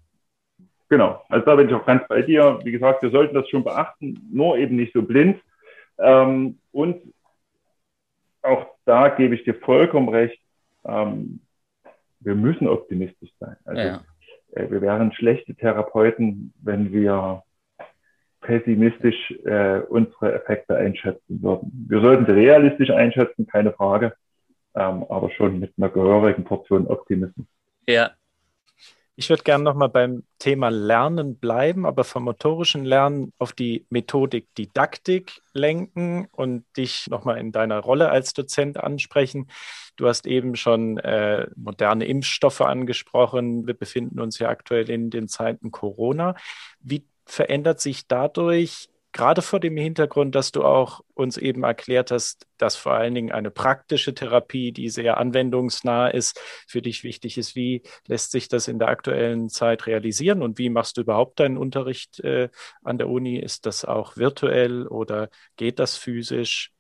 Genau, also da bin ich auch ganz bei dir. Wie gesagt, wir sollten das schon beachten, nur eben nicht so blind. Ähm, und auch da gebe ich dir vollkommen recht, ähm, wir müssen optimistisch sein. Also ja. äh, wir wären schlechte Therapeuten, wenn wir pessimistisch äh, unsere Effekte einschätzen würden. Wir sollten sie realistisch einschätzen, keine Frage, ähm, aber schon mit einer gehörigen Portion Optimismus. Ja, ich würde gerne nochmal beim Thema Lernen bleiben, aber vom motorischen Lernen auf die Methodik Didaktik lenken und dich nochmal in deiner Rolle als Dozent ansprechen. Du hast eben schon äh, moderne Impfstoffe angesprochen. Wir befinden uns ja aktuell in den Zeiten Corona. Wie verändert sich dadurch gerade vor dem Hintergrund, dass du auch uns eben erklärt hast, dass vor allen Dingen eine praktische Therapie, die sehr anwendungsnah ist, für dich wichtig ist. Wie lässt sich das in der aktuellen Zeit realisieren und wie machst du überhaupt deinen Unterricht äh, an der Uni? Ist das auch virtuell oder geht das physisch?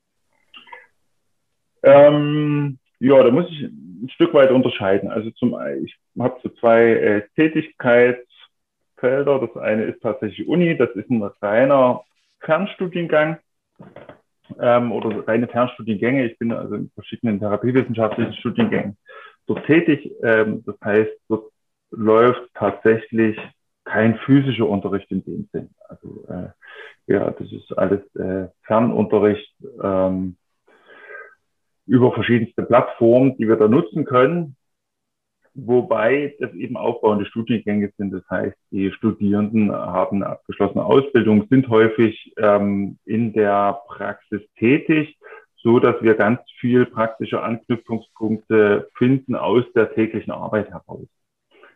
Ähm, ja, da muss ich ein Stück weit unterscheiden. Also zum ich habe so zwei äh, Tätigkeitsfelder. Das eine ist tatsächlich Uni, das ist ein reiner Fernstudiengang ähm, oder reine Fernstudiengänge. Ich bin also in verschiedenen therapiewissenschaftlichen Studiengängen dort tätig. Ähm, das heißt, dort läuft tatsächlich kein physischer Unterricht in dem Sinn. Also äh, ja, das ist alles äh, Fernunterricht ähm, über verschiedenste Plattformen, die wir da nutzen können. Wobei das eben aufbauende Studiengänge sind. Das heißt, die Studierenden haben eine abgeschlossene Ausbildung, sind häufig ähm, in der Praxis tätig, so dass wir ganz viel praktische Anknüpfungspunkte finden aus der täglichen Arbeit heraus.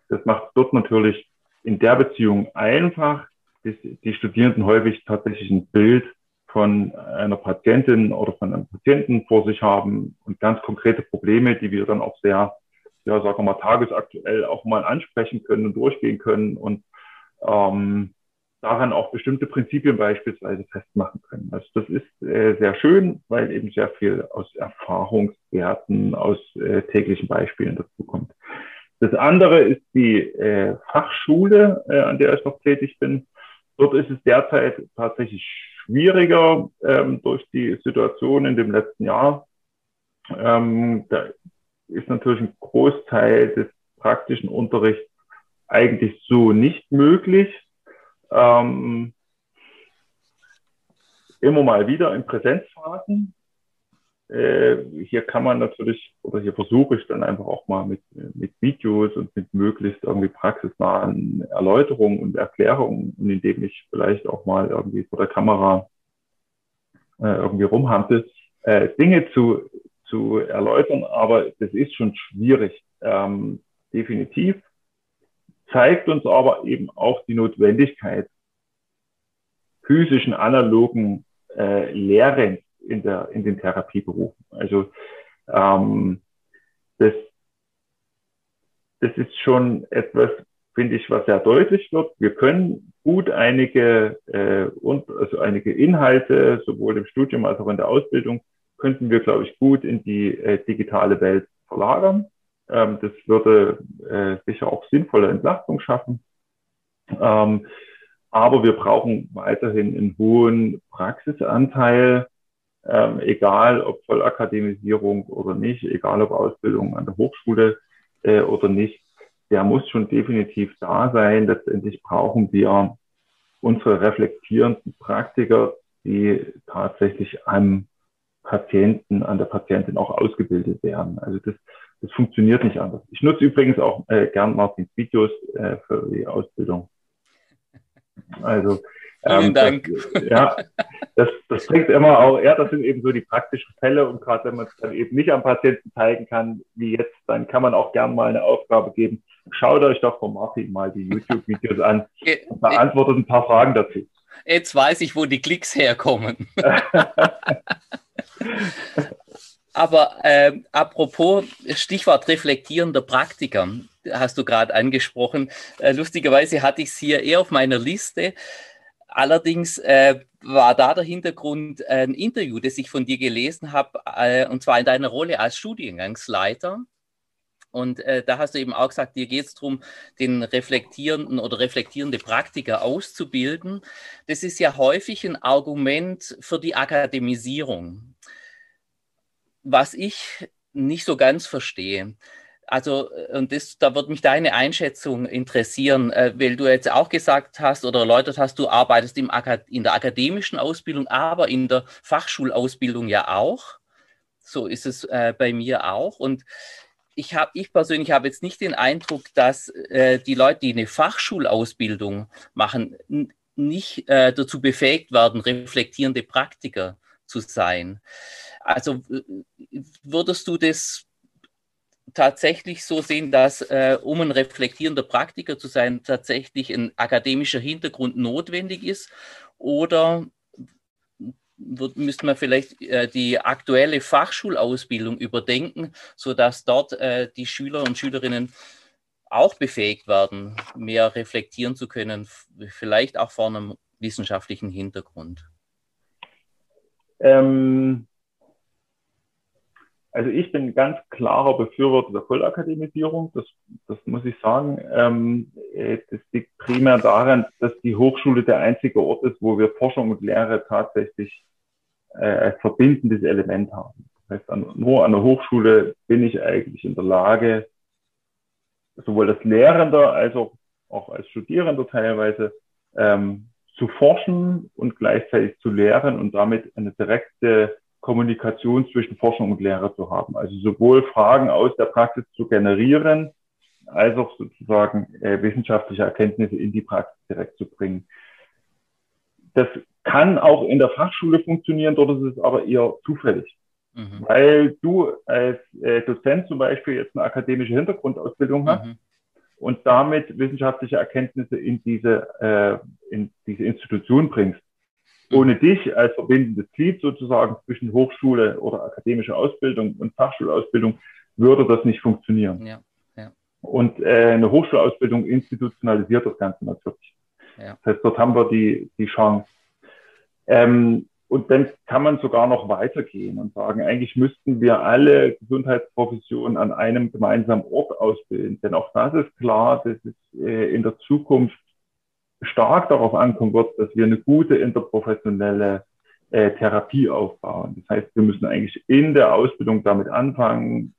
Das macht dort natürlich in der Beziehung einfach, dass die Studierenden häufig tatsächlich ein Bild von einer Patientin oder von einem Patienten vor sich haben und ganz konkrete Probleme, die wir dann auch sehr ja, sagen wir mal, tagesaktuell auch mal ansprechen können und durchgehen können und ähm, daran auch bestimmte Prinzipien beispielsweise festmachen können. Also das ist äh, sehr schön, weil eben sehr viel aus Erfahrungswerten, aus äh, täglichen Beispielen dazu kommt. Das andere ist die äh, Fachschule, äh, an der ich noch tätig bin. Dort ist es derzeit tatsächlich schwieriger ähm, durch die Situation in dem letzten Jahr. Ähm, da ist natürlich ein Großteil des praktischen Unterrichts eigentlich so nicht möglich. Ähm, immer mal wieder in Präsenzphasen. Äh, hier kann man natürlich, oder hier versuche ich dann einfach auch mal mit, mit Videos und mit möglichst irgendwie praxisnahen Erläuterungen und Erklärungen indem ich vielleicht auch mal irgendwie vor der Kamera äh, irgendwie rumhampel, äh, Dinge zu, zu erläutern, aber das ist schon schwierig, ähm, definitiv. Zeigt uns aber eben auch die Notwendigkeit physischen, analogen äh, Lehrens in, der, in den Therapieberufen. Also ähm, das, das ist schon etwas, finde ich, was sehr deutlich wird. Wir können gut einige, äh, und, also einige Inhalte, sowohl im Studium als auch in der Ausbildung, könnten wir, glaube ich, gut in die äh, digitale Welt verlagern. Ähm, das würde äh, sicher auch sinnvolle Entlastung schaffen. Ähm, aber wir brauchen weiterhin einen hohen Praxisanteil, ähm, egal ob Vollakademisierung oder nicht, egal ob Ausbildung an der Hochschule äh, oder nicht. Der muss schon definitiv da sein. Letztendlich brauchen wir unsere reflektierenden Praktiker, die tatsächlich am Patienten, an der Patientin auch ausgebildet werden. Also das, das funktioniert nicht anders. Ich nutze übrigens auch äh, gern Martins Videos äh, für die Ausbildung. Also ähm, Vielen Dank. Das, ja, das, das bringt immer auch, ja, das sind eben so die praktischen Fälle und gerade wenn man es dann eben nicht am Patienten zeigen kann, wie jetzt, dann kann man auch gern mal eine Aufgabe geben. Schaut euch doch von Martin mal die YouTube-Videos an und beantwortet ein paar Fragen dazu. Jetzt weiß ich, wo die Klicks herkommen. (laughs) Aber äh, apropos Stichwort reflektierender Praktiker, hast du gerade angesprochen. Äh, lustigerweise hatte ich es hier eher auf meiner Liste. Allerdings äh, war da der Hintergrund ein Interview, das ich von dir gelesen habe, äh, und zwar in deiner Rolle als Studiengangsleiter. Und äh, da hast du eben auch gesagt, dir geht es darum, den reflektierenden oder reflektierende Praktiker auszubilden. Das ist ja häufig ein Argument für die Akademisierung was ich nicht so ganz verstehe, also, und das, da würde mich deine Einschätzung interessieren, äh, weil du jetzt auch gesagt hast oder erläutert hast, du arbeitest im in der akademischen Ausbildung, aber in der Fachschulausbildung ja auch. So ist es äh, bei mir auch. Und ich habe, ich persönlich habe jetzt nicht den Eindruck, dass äh, die Leute, die eine Fachschulausbildung machen, nicht äh, dazu befähigt werden, reflektierende Praktiker zu sein. Also würdest du das tatsächlich so sehen, dass äh, um ein reflektierender Praktiker zu sein, tatsächlich ein akademischer Hintergrund notwendig ist? Oder müsste man vielleicht äh, die aktuelle Fachschulausbildung überdenken, sodass dort äh, die Schüler und Schülerinnen auch befähigt werden, mehr reflektieren zu können, vielleicht auch vor einem wissenschaftlichen Hintergrund? Ähm, also ich bin ganz klarer Befürworter der Vollakademisierung. Das, das muss ich sagen. Ähm, äh, das liegt primär daran, dass die Hochschule der einzige Ort ist, wo wir Forschung und Lehre tatsächlich äh, als verbindendes Element haben. Das heißt, an, nur an der Hochschule bin ich eigentlich in der Lage, sowohl als Lehrender als auch, auch als Studierender teilweise ähm, zu forschen und gleichzeitig zu lehren und damit eine direkte Kommunikation zwischen Forschung und Lehre zu haben. Also sowohl Fragen aus der Praxis zu generieren, als auch sozusagen äh, wissenschaftliche Erkenntnisse in die Praxis direkt zu bringen. Das kann auch in der Fachschule funktionieren, dort ist es aber eher zufällig. Mhm. Weil du als äh, Dozent zum Beispiel jetzt eine akademische Hintergrundausbildung hast mhm. und damit wissenschaftliche Erkenntnisse in diese, äh, in diese Institution bringst. Ohne dich als verbindendes Glied sozusagen zwischen Hochschule oder akademische Ausbildung und Fachschulausbildung würde das nicht funktionieren. Ja. Ja. Und äh, eine Hochschulausbildung institutionalisiert das Ganze natürlich. Ja. Das heißt, dort haben wir die, die Chance. Ähm, und dann kann man sogar noch weitergehen und sagen, eigentlich müssten wir alle Gesundheitsprofessionen an einem gemeinsamen Ort ausbilden. Denn auch das ist klar, dass es äh, in der Zukunft stark darauf ankommen wird, dass wir eine gute interprofessionelle äh, Therapie aufbauen. Das heißt, wir müssen eigentlich in der Ausbildung damit anfangen,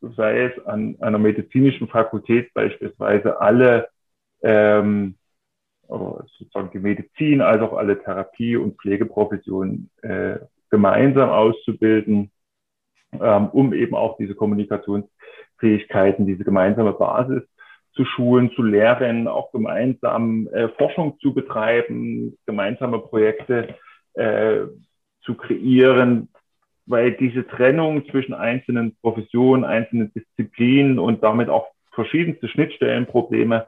sei es an einer medizinischen Fakultät beispielsweise alle ähm, sozusagen die Medizin als auch alle Therapie- und Pflegeprofessionen äh, gemeinsam auszubilden, ähm, um eben auch diese Kommunikationsfähigkeiten, diese gemeinsame Basis zu schulen, zu lehren, auch gemeinsam äh, Forschung zu betreiben, gemeinsame Projekte äh, zu kreieren, weil diese Trennung zwischen einzelnen Professionen, einzelnen Disziplinen und damit auch verschiedenste Schnittstellenprobleme,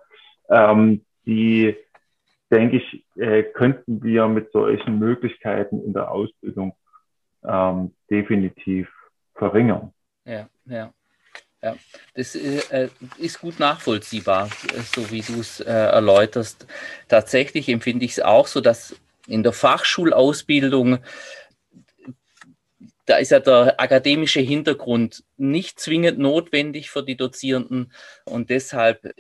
ähm, die denke ich, äh, könnten wir mit solchen Möglichkeiten in der Ausbildung ähm, definitiv verringern. Ja, ja. Ja, das äh, ist gut nachvollziehbar, so wie du es äh, erläuterst. Tatsächlich empfinde ich es auch so, dass in der Fachschulausbildung, da ist ja der akademische Hintergrund nicht zwingend notwendig für die Dozierenden und deshalb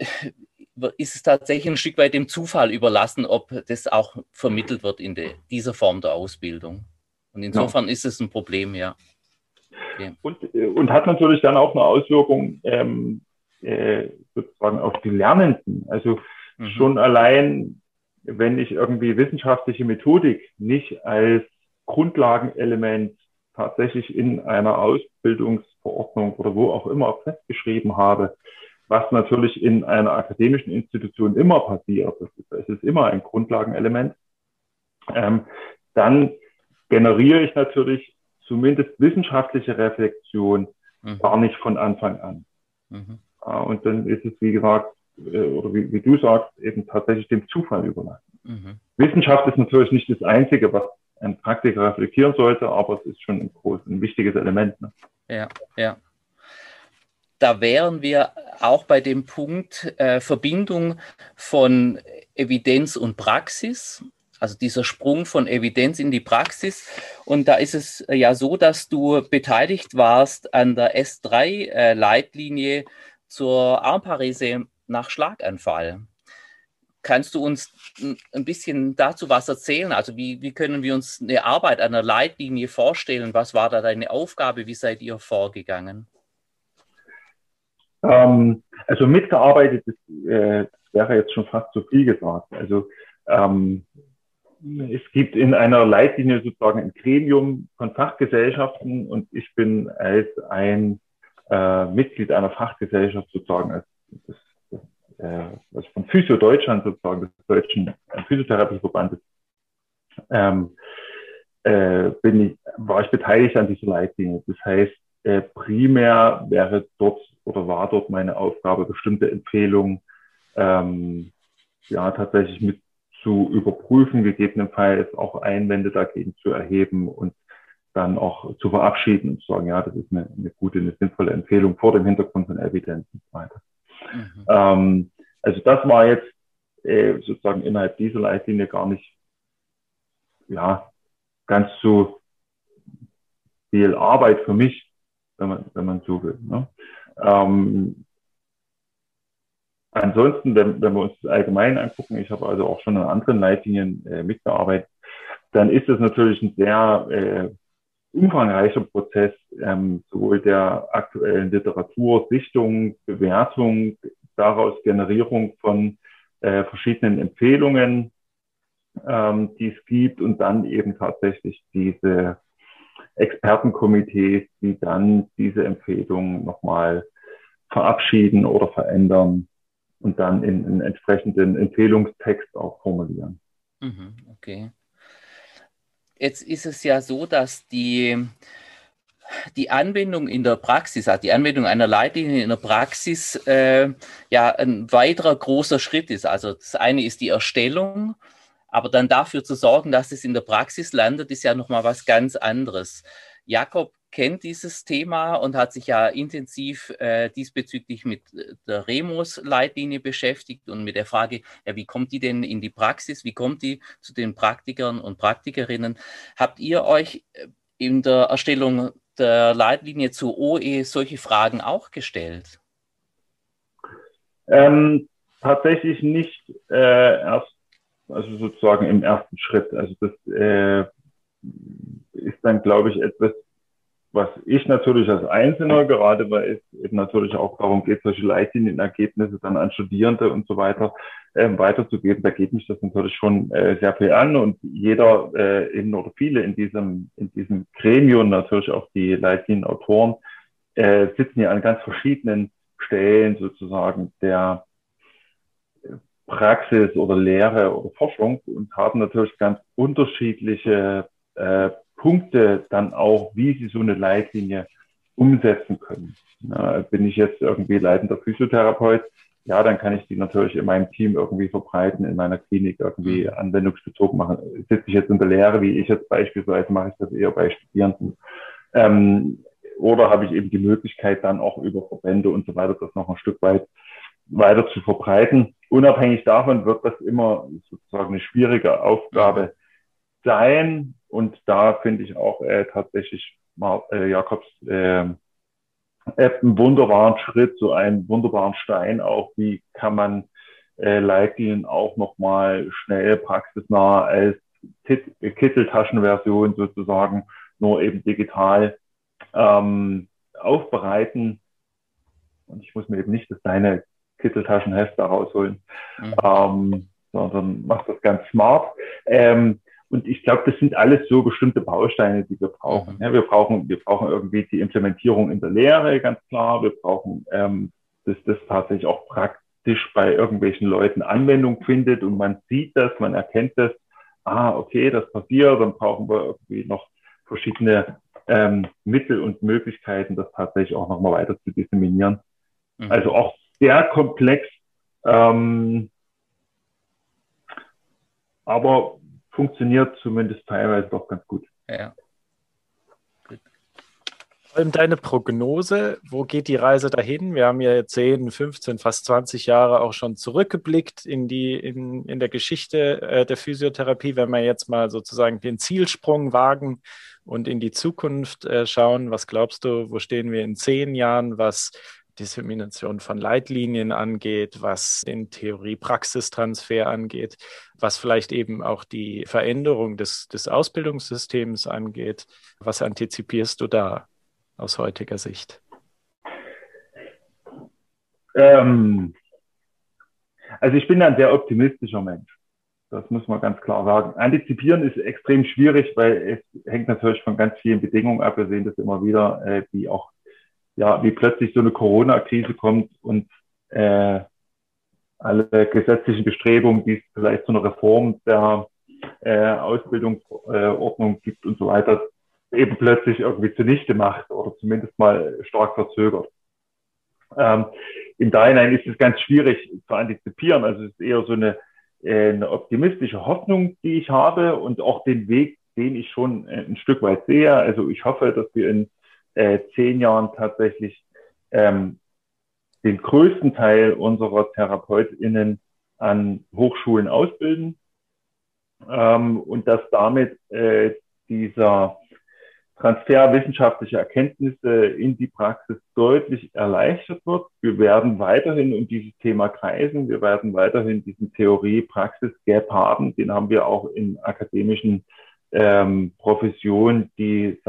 ist es tatsächlich ein Stück weit dem Zufall überlassen, ob das auch vermittelt wird in de, dieser Form der Ausbildung. Und insofern ja. ist es ein Problem, ja. Okay. Und, äh, und hat natürlich dann auch eine Auswirkung ähm, äh, sozusagen auf die Lernenden. Also mhm. schon allein, wenn ich irgendwie wissenschaftliche Methodik nicht als Grundlagenelement tatsächlich in einer Ausbildungsverordnung oder wo auch immer festgeschrieben habe, was natürlich in einer akademischen Institution immer passiert, es ist immer ein Grundlagenelement, ähm, dann generiere ich natürlich zumindest wissenschaftliche Reflexion mhm. gar nicht von Anfang an. Mhm. Äh, und dann ist es, wie gesagt, äh, oder wie, wie, du sagst, eben tatsächlich dem Zufall überlassen. Mhm. Wissenschaft ist natürlich nicht das Einzige, was ein Praktiker reflektieren sollte, aber es ist schon ein großes, ein wichtiges Element. Ne? Ja, ja da wären wir auch bei dem Punkt äh, Verbindung von Evidenz und Praxis. Also dieser Sprung von Evidenz in die Praxis. Und da ist es äh, ja so, dass du beteiligt warst an der S3-Leitlinie äh, zur Armparese nach Schlaganfall. Kannst du uns ein bisschen dazu was erzählen? Also wie, wie können wir uns eine Arbeit an der Leitlinie vorstellen? Was war da deine Aufgabe? Wie seid ihr vorgegangen? Ähm, also mitgearbeitet, das, äh, wäre jetzt schon fast zu viel gesagt. Also ähm, es gibt in einer Leitlinie sozusagen ein Gremium von Fachgesellschaften und ich bin als ein äh, Mitglied einer Fachgesellschaft sozusagen als das, äh, also von Physio Deutschland sozusagen des deutschen Physiotherapieverbandes ähm, äh, bin ich, war ich beteiligt an dieser Leitlinie. Das heißt, äh, primär wäre dort oder war dort meine Aufgabe, bestimmte Empfehlungen ähm, ja tatsächlich mit zu überprüfen, gegebenenfalls auch Einwände dagegen zu erheben und dann auch zu verabschieden und zu sagen, ja, das ist eine, eine gute, eine sinnvolle Empfehlung vor dem Hintergrund von Evidenz und so weiter. Mhm. Ähm, also das war jetzt äh, sozusagen innerhalb dieser Leitlinie gar nicht ja ganz so viel Arbeit für mich, wenn man, wenn man so will. Ne? Ähm, ansonsten, wenn, wenn wir uns das allgemein angucken, ich habe also auch schon an anderen Leitlinien äh, mitgearbeitet, dann ist es natürlich ein sehr äh, umfangreicher Prozess, ähm, sowohl der aktuellen Literatur, Sichtung, Bewertung, daraus Generierung von äh, verschiedenen Empfehlungen, ähm, die es gibt und dann eben tatsächlich diese Expertenkomitees, die dann diese Empfehlungen nochmal verabschieden oder verändern und dann in einen entsprechenden Empfehlungstext auch formulieren. Mhm, okay. Jetzt ist es ja so, dass die, die Anwendung in der Praxis, also die Anwendung einer Leitlinie in der Praxis, äh, ja ein weiterer großer Schritt ist. Also das eine ist die Erstellung, aber dann dafür zu sorgen, dass es in der Praxis landet, ist ja nochmal was ganz anderes. Jakob kennt dieses Thema und hat sich ja intensiv äh, diesbezüglich mit äh, der Remus-Leitlinie beschäftigt und mit der Frage, ja, wie kommt die denn in die Praxis? Wie kommt die zu den Praktikern und Praktikerinnen? Habt ihr euch äh, in der Erstellung der Leitlinie zu OE solche Fragen auch gestellt? Ähm, tatsächlich nicht äh, erst, also sozusagen im ersten Schritt. Also das äh, ist dann, glaube ich, etwas, was ich natürlich als Einzelner, gerade weil es eben natürlich auch darum geht, solche Leitlinienergebnisse dann an Studierende und so weiter ähm, weiterzugeben, da geht mich das natürlich schon äh, sehr viel an. Und jeder äh, in, oder viele in diesem, in diesem Gremium, natürlich auch die Leitlinienautoren, äh, sitzen ja an ganz verschiedenen Stellen sozusagen der Praxis oder Lehre oder Forschung und haben natürlich ganz unterschiedliche äh, Punkte dann auch, wie sie so eine Leitlinie umsetzen können. Na, bin ich jetzt irgendwie leitender Physiotherapeut, ja, dann kann ich die natürlich in meinem Team irgendwie verbreiten, in meiner Klinik irgendwie mhm. anwendungsbezogen machen. Sitze ich jetzt in der Lehre, wie ich jetzt beispielsweise, mache ich das eher bei Studierenden. Ähm, oder habe ich eben die Möglichkeit, dann auch über Verbände und so weiter das noch ein Stück weit weiter zu verbreiten. Unabhängig davon wird das immer sozusagen eine schwierige Aufgabe sein. Und da finde ich auch äh, tatsächlich mal, äh, Jakobs äh, App einen wunderbaren Schritt, so einen wunderbaren Stein auch, wie kann man äh, Leitlinien auch nochmal schnell praxisnah als Kitteltaschenversion sozusagen, nur eben digital ähm, aufbereiten. Und ich muss mir eben nicht das kleine Kitteltaschenheft da rausholen, mhm. ähm, sondern macht das ganz smart. Ähm, und ich glaube, das sind alles so bestimmte Bausteine, die wir brauchen. Mhm. Ja, wir brauchen, wir brauchen irgendwie die Implementierung in der Lehre, ganz klar. Wir brauchen, ähm, dass das tatsächlich auch praktisch bei irgendwelchen Leuten Anwendung findet und man sieht das, man erkennt das. Ah, okay, das passiert. Dann brauchen wir irgendwie noch verschiedene ähm, Mittel und Möglichkeiten, das tatsächlich auch nochmal weiter zu disseminieren. Mhm. Also auch sehr komplex. Ähm, aber funktioniert zumindest teilweise doch ganz gut. Ja. Deine Prognose, wo geht die Reise dahin? Wir haben ja 10, 15, fast 20 Jahre auch schon zurückgeblickt in, die, in, in der Geschichte äh, der Physiotherapie. Wenn wir jetzt mal sozusagen den Zielsprung wagen und in die Zukunft äh, schauen, was glaubst du, wo stehen wir in zehn Jahren, was Dissemination von Leitlinien angeht, was den Theorie-Praxistransfer angeht, was vielleicht eben auch die Veränderung des, des Ausbildungssystems angeht. Was antizipierst du da aus heutiger Sicht? Ähm, also ich bin ein sehr optimistischer Mensch. Das muss man ganz klar sagen. Antizipieren ist extrem schwierig, weil es hängt natürlich von ganz vielen Bedingungen ab. Wir sehen das immer wieder, äh, wie auch ja, wie plötzlich so eine Corona-Krise kommt und äh, alle gesetzlichen Bestrebungen, die es vielleicht zu einer Reform der äh, Ausbildungsordnung äh, gibt und so weiter, eben plötzlich irgendwie zunichte macht oder zumindest mal stark verzögert. Ähm, Im Dahinein ist es ganz schwierig zu antizipieren. Also es ist eher so eine, äh, eine optimistische Hoffnung, die ich habe und auch den Weg, den ich schon äh, ein Stück weit sehe. Also ich hoffe, dass wir in äh, zehn Jahren tatsächlich ähm, den größten Teil unserer TherapeutInnen an Hochschulen ausbilden ähm, und dass damit äh, dieser Transfer wissenschaftlicher Erkenntnisse in die Praxis deutlich erleichtert wird. Wir werden weiterhin um dieses Thema kreisen. Wir werden weiterhin diesen Theorie-Praxis-Gap haben. Den haben wir auch in akademischen ähm, Professionen, die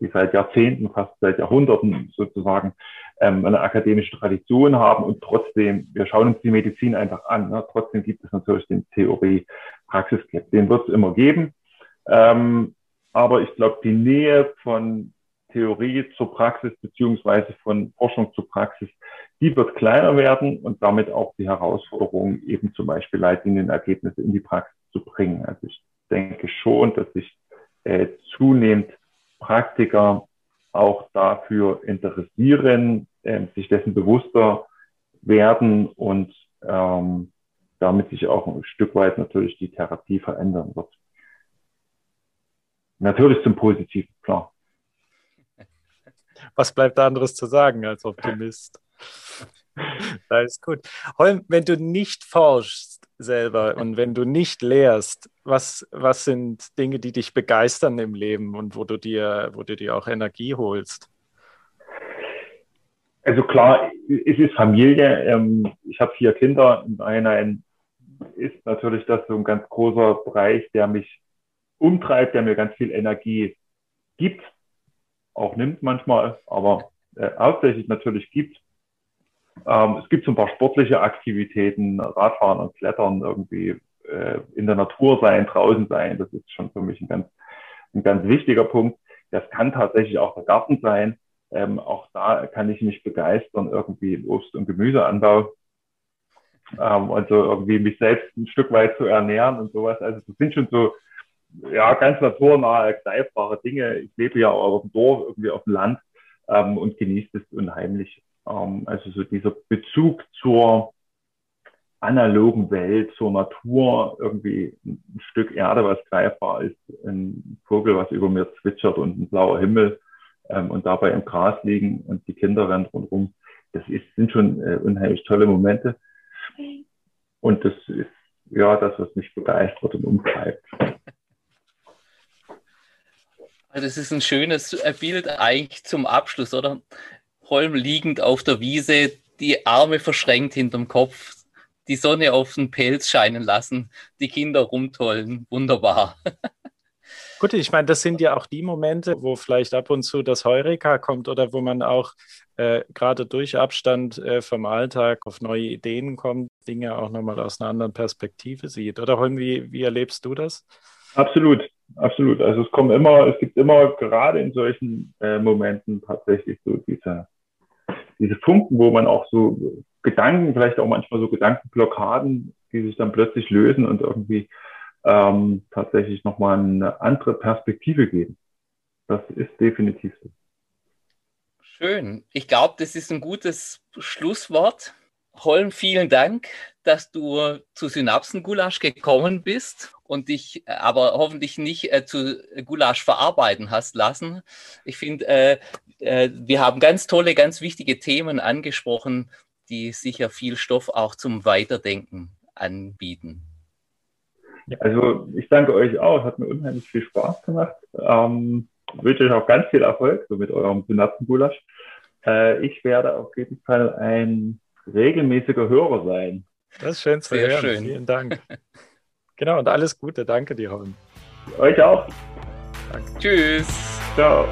die seit Jahrzehnten, fast seit Jahrhunderten sozusagen ähm, eine akademische Tradition haben und trotzdem, wir schauen uns die Medizin einfach an, ne? trotzdem gibt es natürlich den Theorie-Praxis-Gap, den wird es immer geben. Ähm, aber ich glaube, die Nähe von Theorie zur Praxis beziehungsweise von Forschung zur Praxis, die wird kleiner werden und damit auch die Herausforderung, eben zum Beispiel Leitlinienergebnisse in die Praxis zu bringen. Also ich denke schon, dass sich äh, zunehmend Praktiker auch dafür interessieren, äh, sich dessen bewusster werden und ähm, damit sich auch ein Stück weit natürlich die Therapie verändern wird. Natürlich zum Positiven, klar. Was bleibt da anderes zu sagen als Optimist? (laughs) (laughs) Alles gut. Holm, wenn du nicht forschst selber und wenn du nicht lehrst, was, was sind Dinge, die dich begeistern im Leben und wo du dir, wo du dir auch Energie holst? Also klar, es ist Familie. Ähm, ich habe vier Kinder. Im einen ist natürlich das so ein ganz großer Bereich, der mich umtreibt, der mir ganz viel Energie gibt, auch nimmt manchmal, aber äh, hauptsächlich natürlich gibt. Ähm, es gibt so ein paar sportliche Aktivitäten, Radfahren und Klettern, irgendwie äh, in der Natur sein, draußen sein. Das ist schon für mich ein ganz, ein ganz wichtiger Punkt. Das kann tatsächlich auch der Garten sein. Ähm, auch da kann ich mich begeistern, irgendwie Obst- und Gemüseanbau. Ähm, also irgendwie mich selbst ein Stück weit zu ernähren und sowas. Also das sind schon so ja, ganz naturnahe, greifbare Dinge. Ich lebe ja auch auf dem Dorf, irgendwie auf dem Land ähm, und genieße es unheimlich. Ähm, also so dieser Bezug zur analogen Welt, zur Natur, irgendwie ein Stück Erde, was greifbar ist, ein Vogel, was über mir zwitschert und ein blauer Himmel ähm, und dabei im Gras liegen und die Kinder rennen rundherum. Das ist, sind schon äh, unheimlich tolle Momente. Und das ist ja das, was mich begeistert und umtreibt. Das ist ein schönes äh, Bild eigentlich zum Abschluss, oder? Holm liegend auf der Wiese, die Arme verschränkt hinterm Kopf, die Sonne auf den Pelz scheinen lassen, die Kinder rumtollen. Wunderbar. (laughs) Gut, ich meine, das sind ja auch die Momente, wo vielleicht ab und zu das Heureka kommt oder wo man auch äh, gerade durch Abstand äh, vom Alltag auf neue Ideen kommt, Dinge auch nochmal aus einer anderen Perspektive sieht. Oder Holm, wie, wie erlebst du das? Absolut, absolut. Also es kommen immer, es gibt immer gerade in solchen äh, Momenten tatsächlich so diese, diese Funken, wo man auch so Gedanken, vielleicht auch manchmal so Gedankenblockaden, die sich dann plötzlich lösen und irgendwie ähm, tatsächlich nochmal eine andere Perspektive geben. Das ist definitiv so. Schön. Ich glaube, das ist ein gutes Schlusswort. Holm, vielen Dank, dass du zu Synapsengulasch gekommen bist und dich äh, aber hoffentlich nicht äh, zu Gulasch verarbeiten hast lassen. Ich finde, äh, äh, wir haben ganz tolle, ganz wichtige Themen angesprochen, die sicher viel Stoff auch zum Weiterdenken anbieten. Also ich danke euch auch, hat mir unheimlich viel Spaß gemacht. Ähm, wünsche euch auch ganz viel Erfolg so mit eurem Synapsengulasch. Äh, ich werde auf jeden Fall ein regelmäßiger Hörer sein. Das ist schön zu Sehr hören. Schön. Vielen Dank. (laughs) genau, und alles Gute. Danke dir, Holm. Euch auch. Danke. Tschüss. Ciao.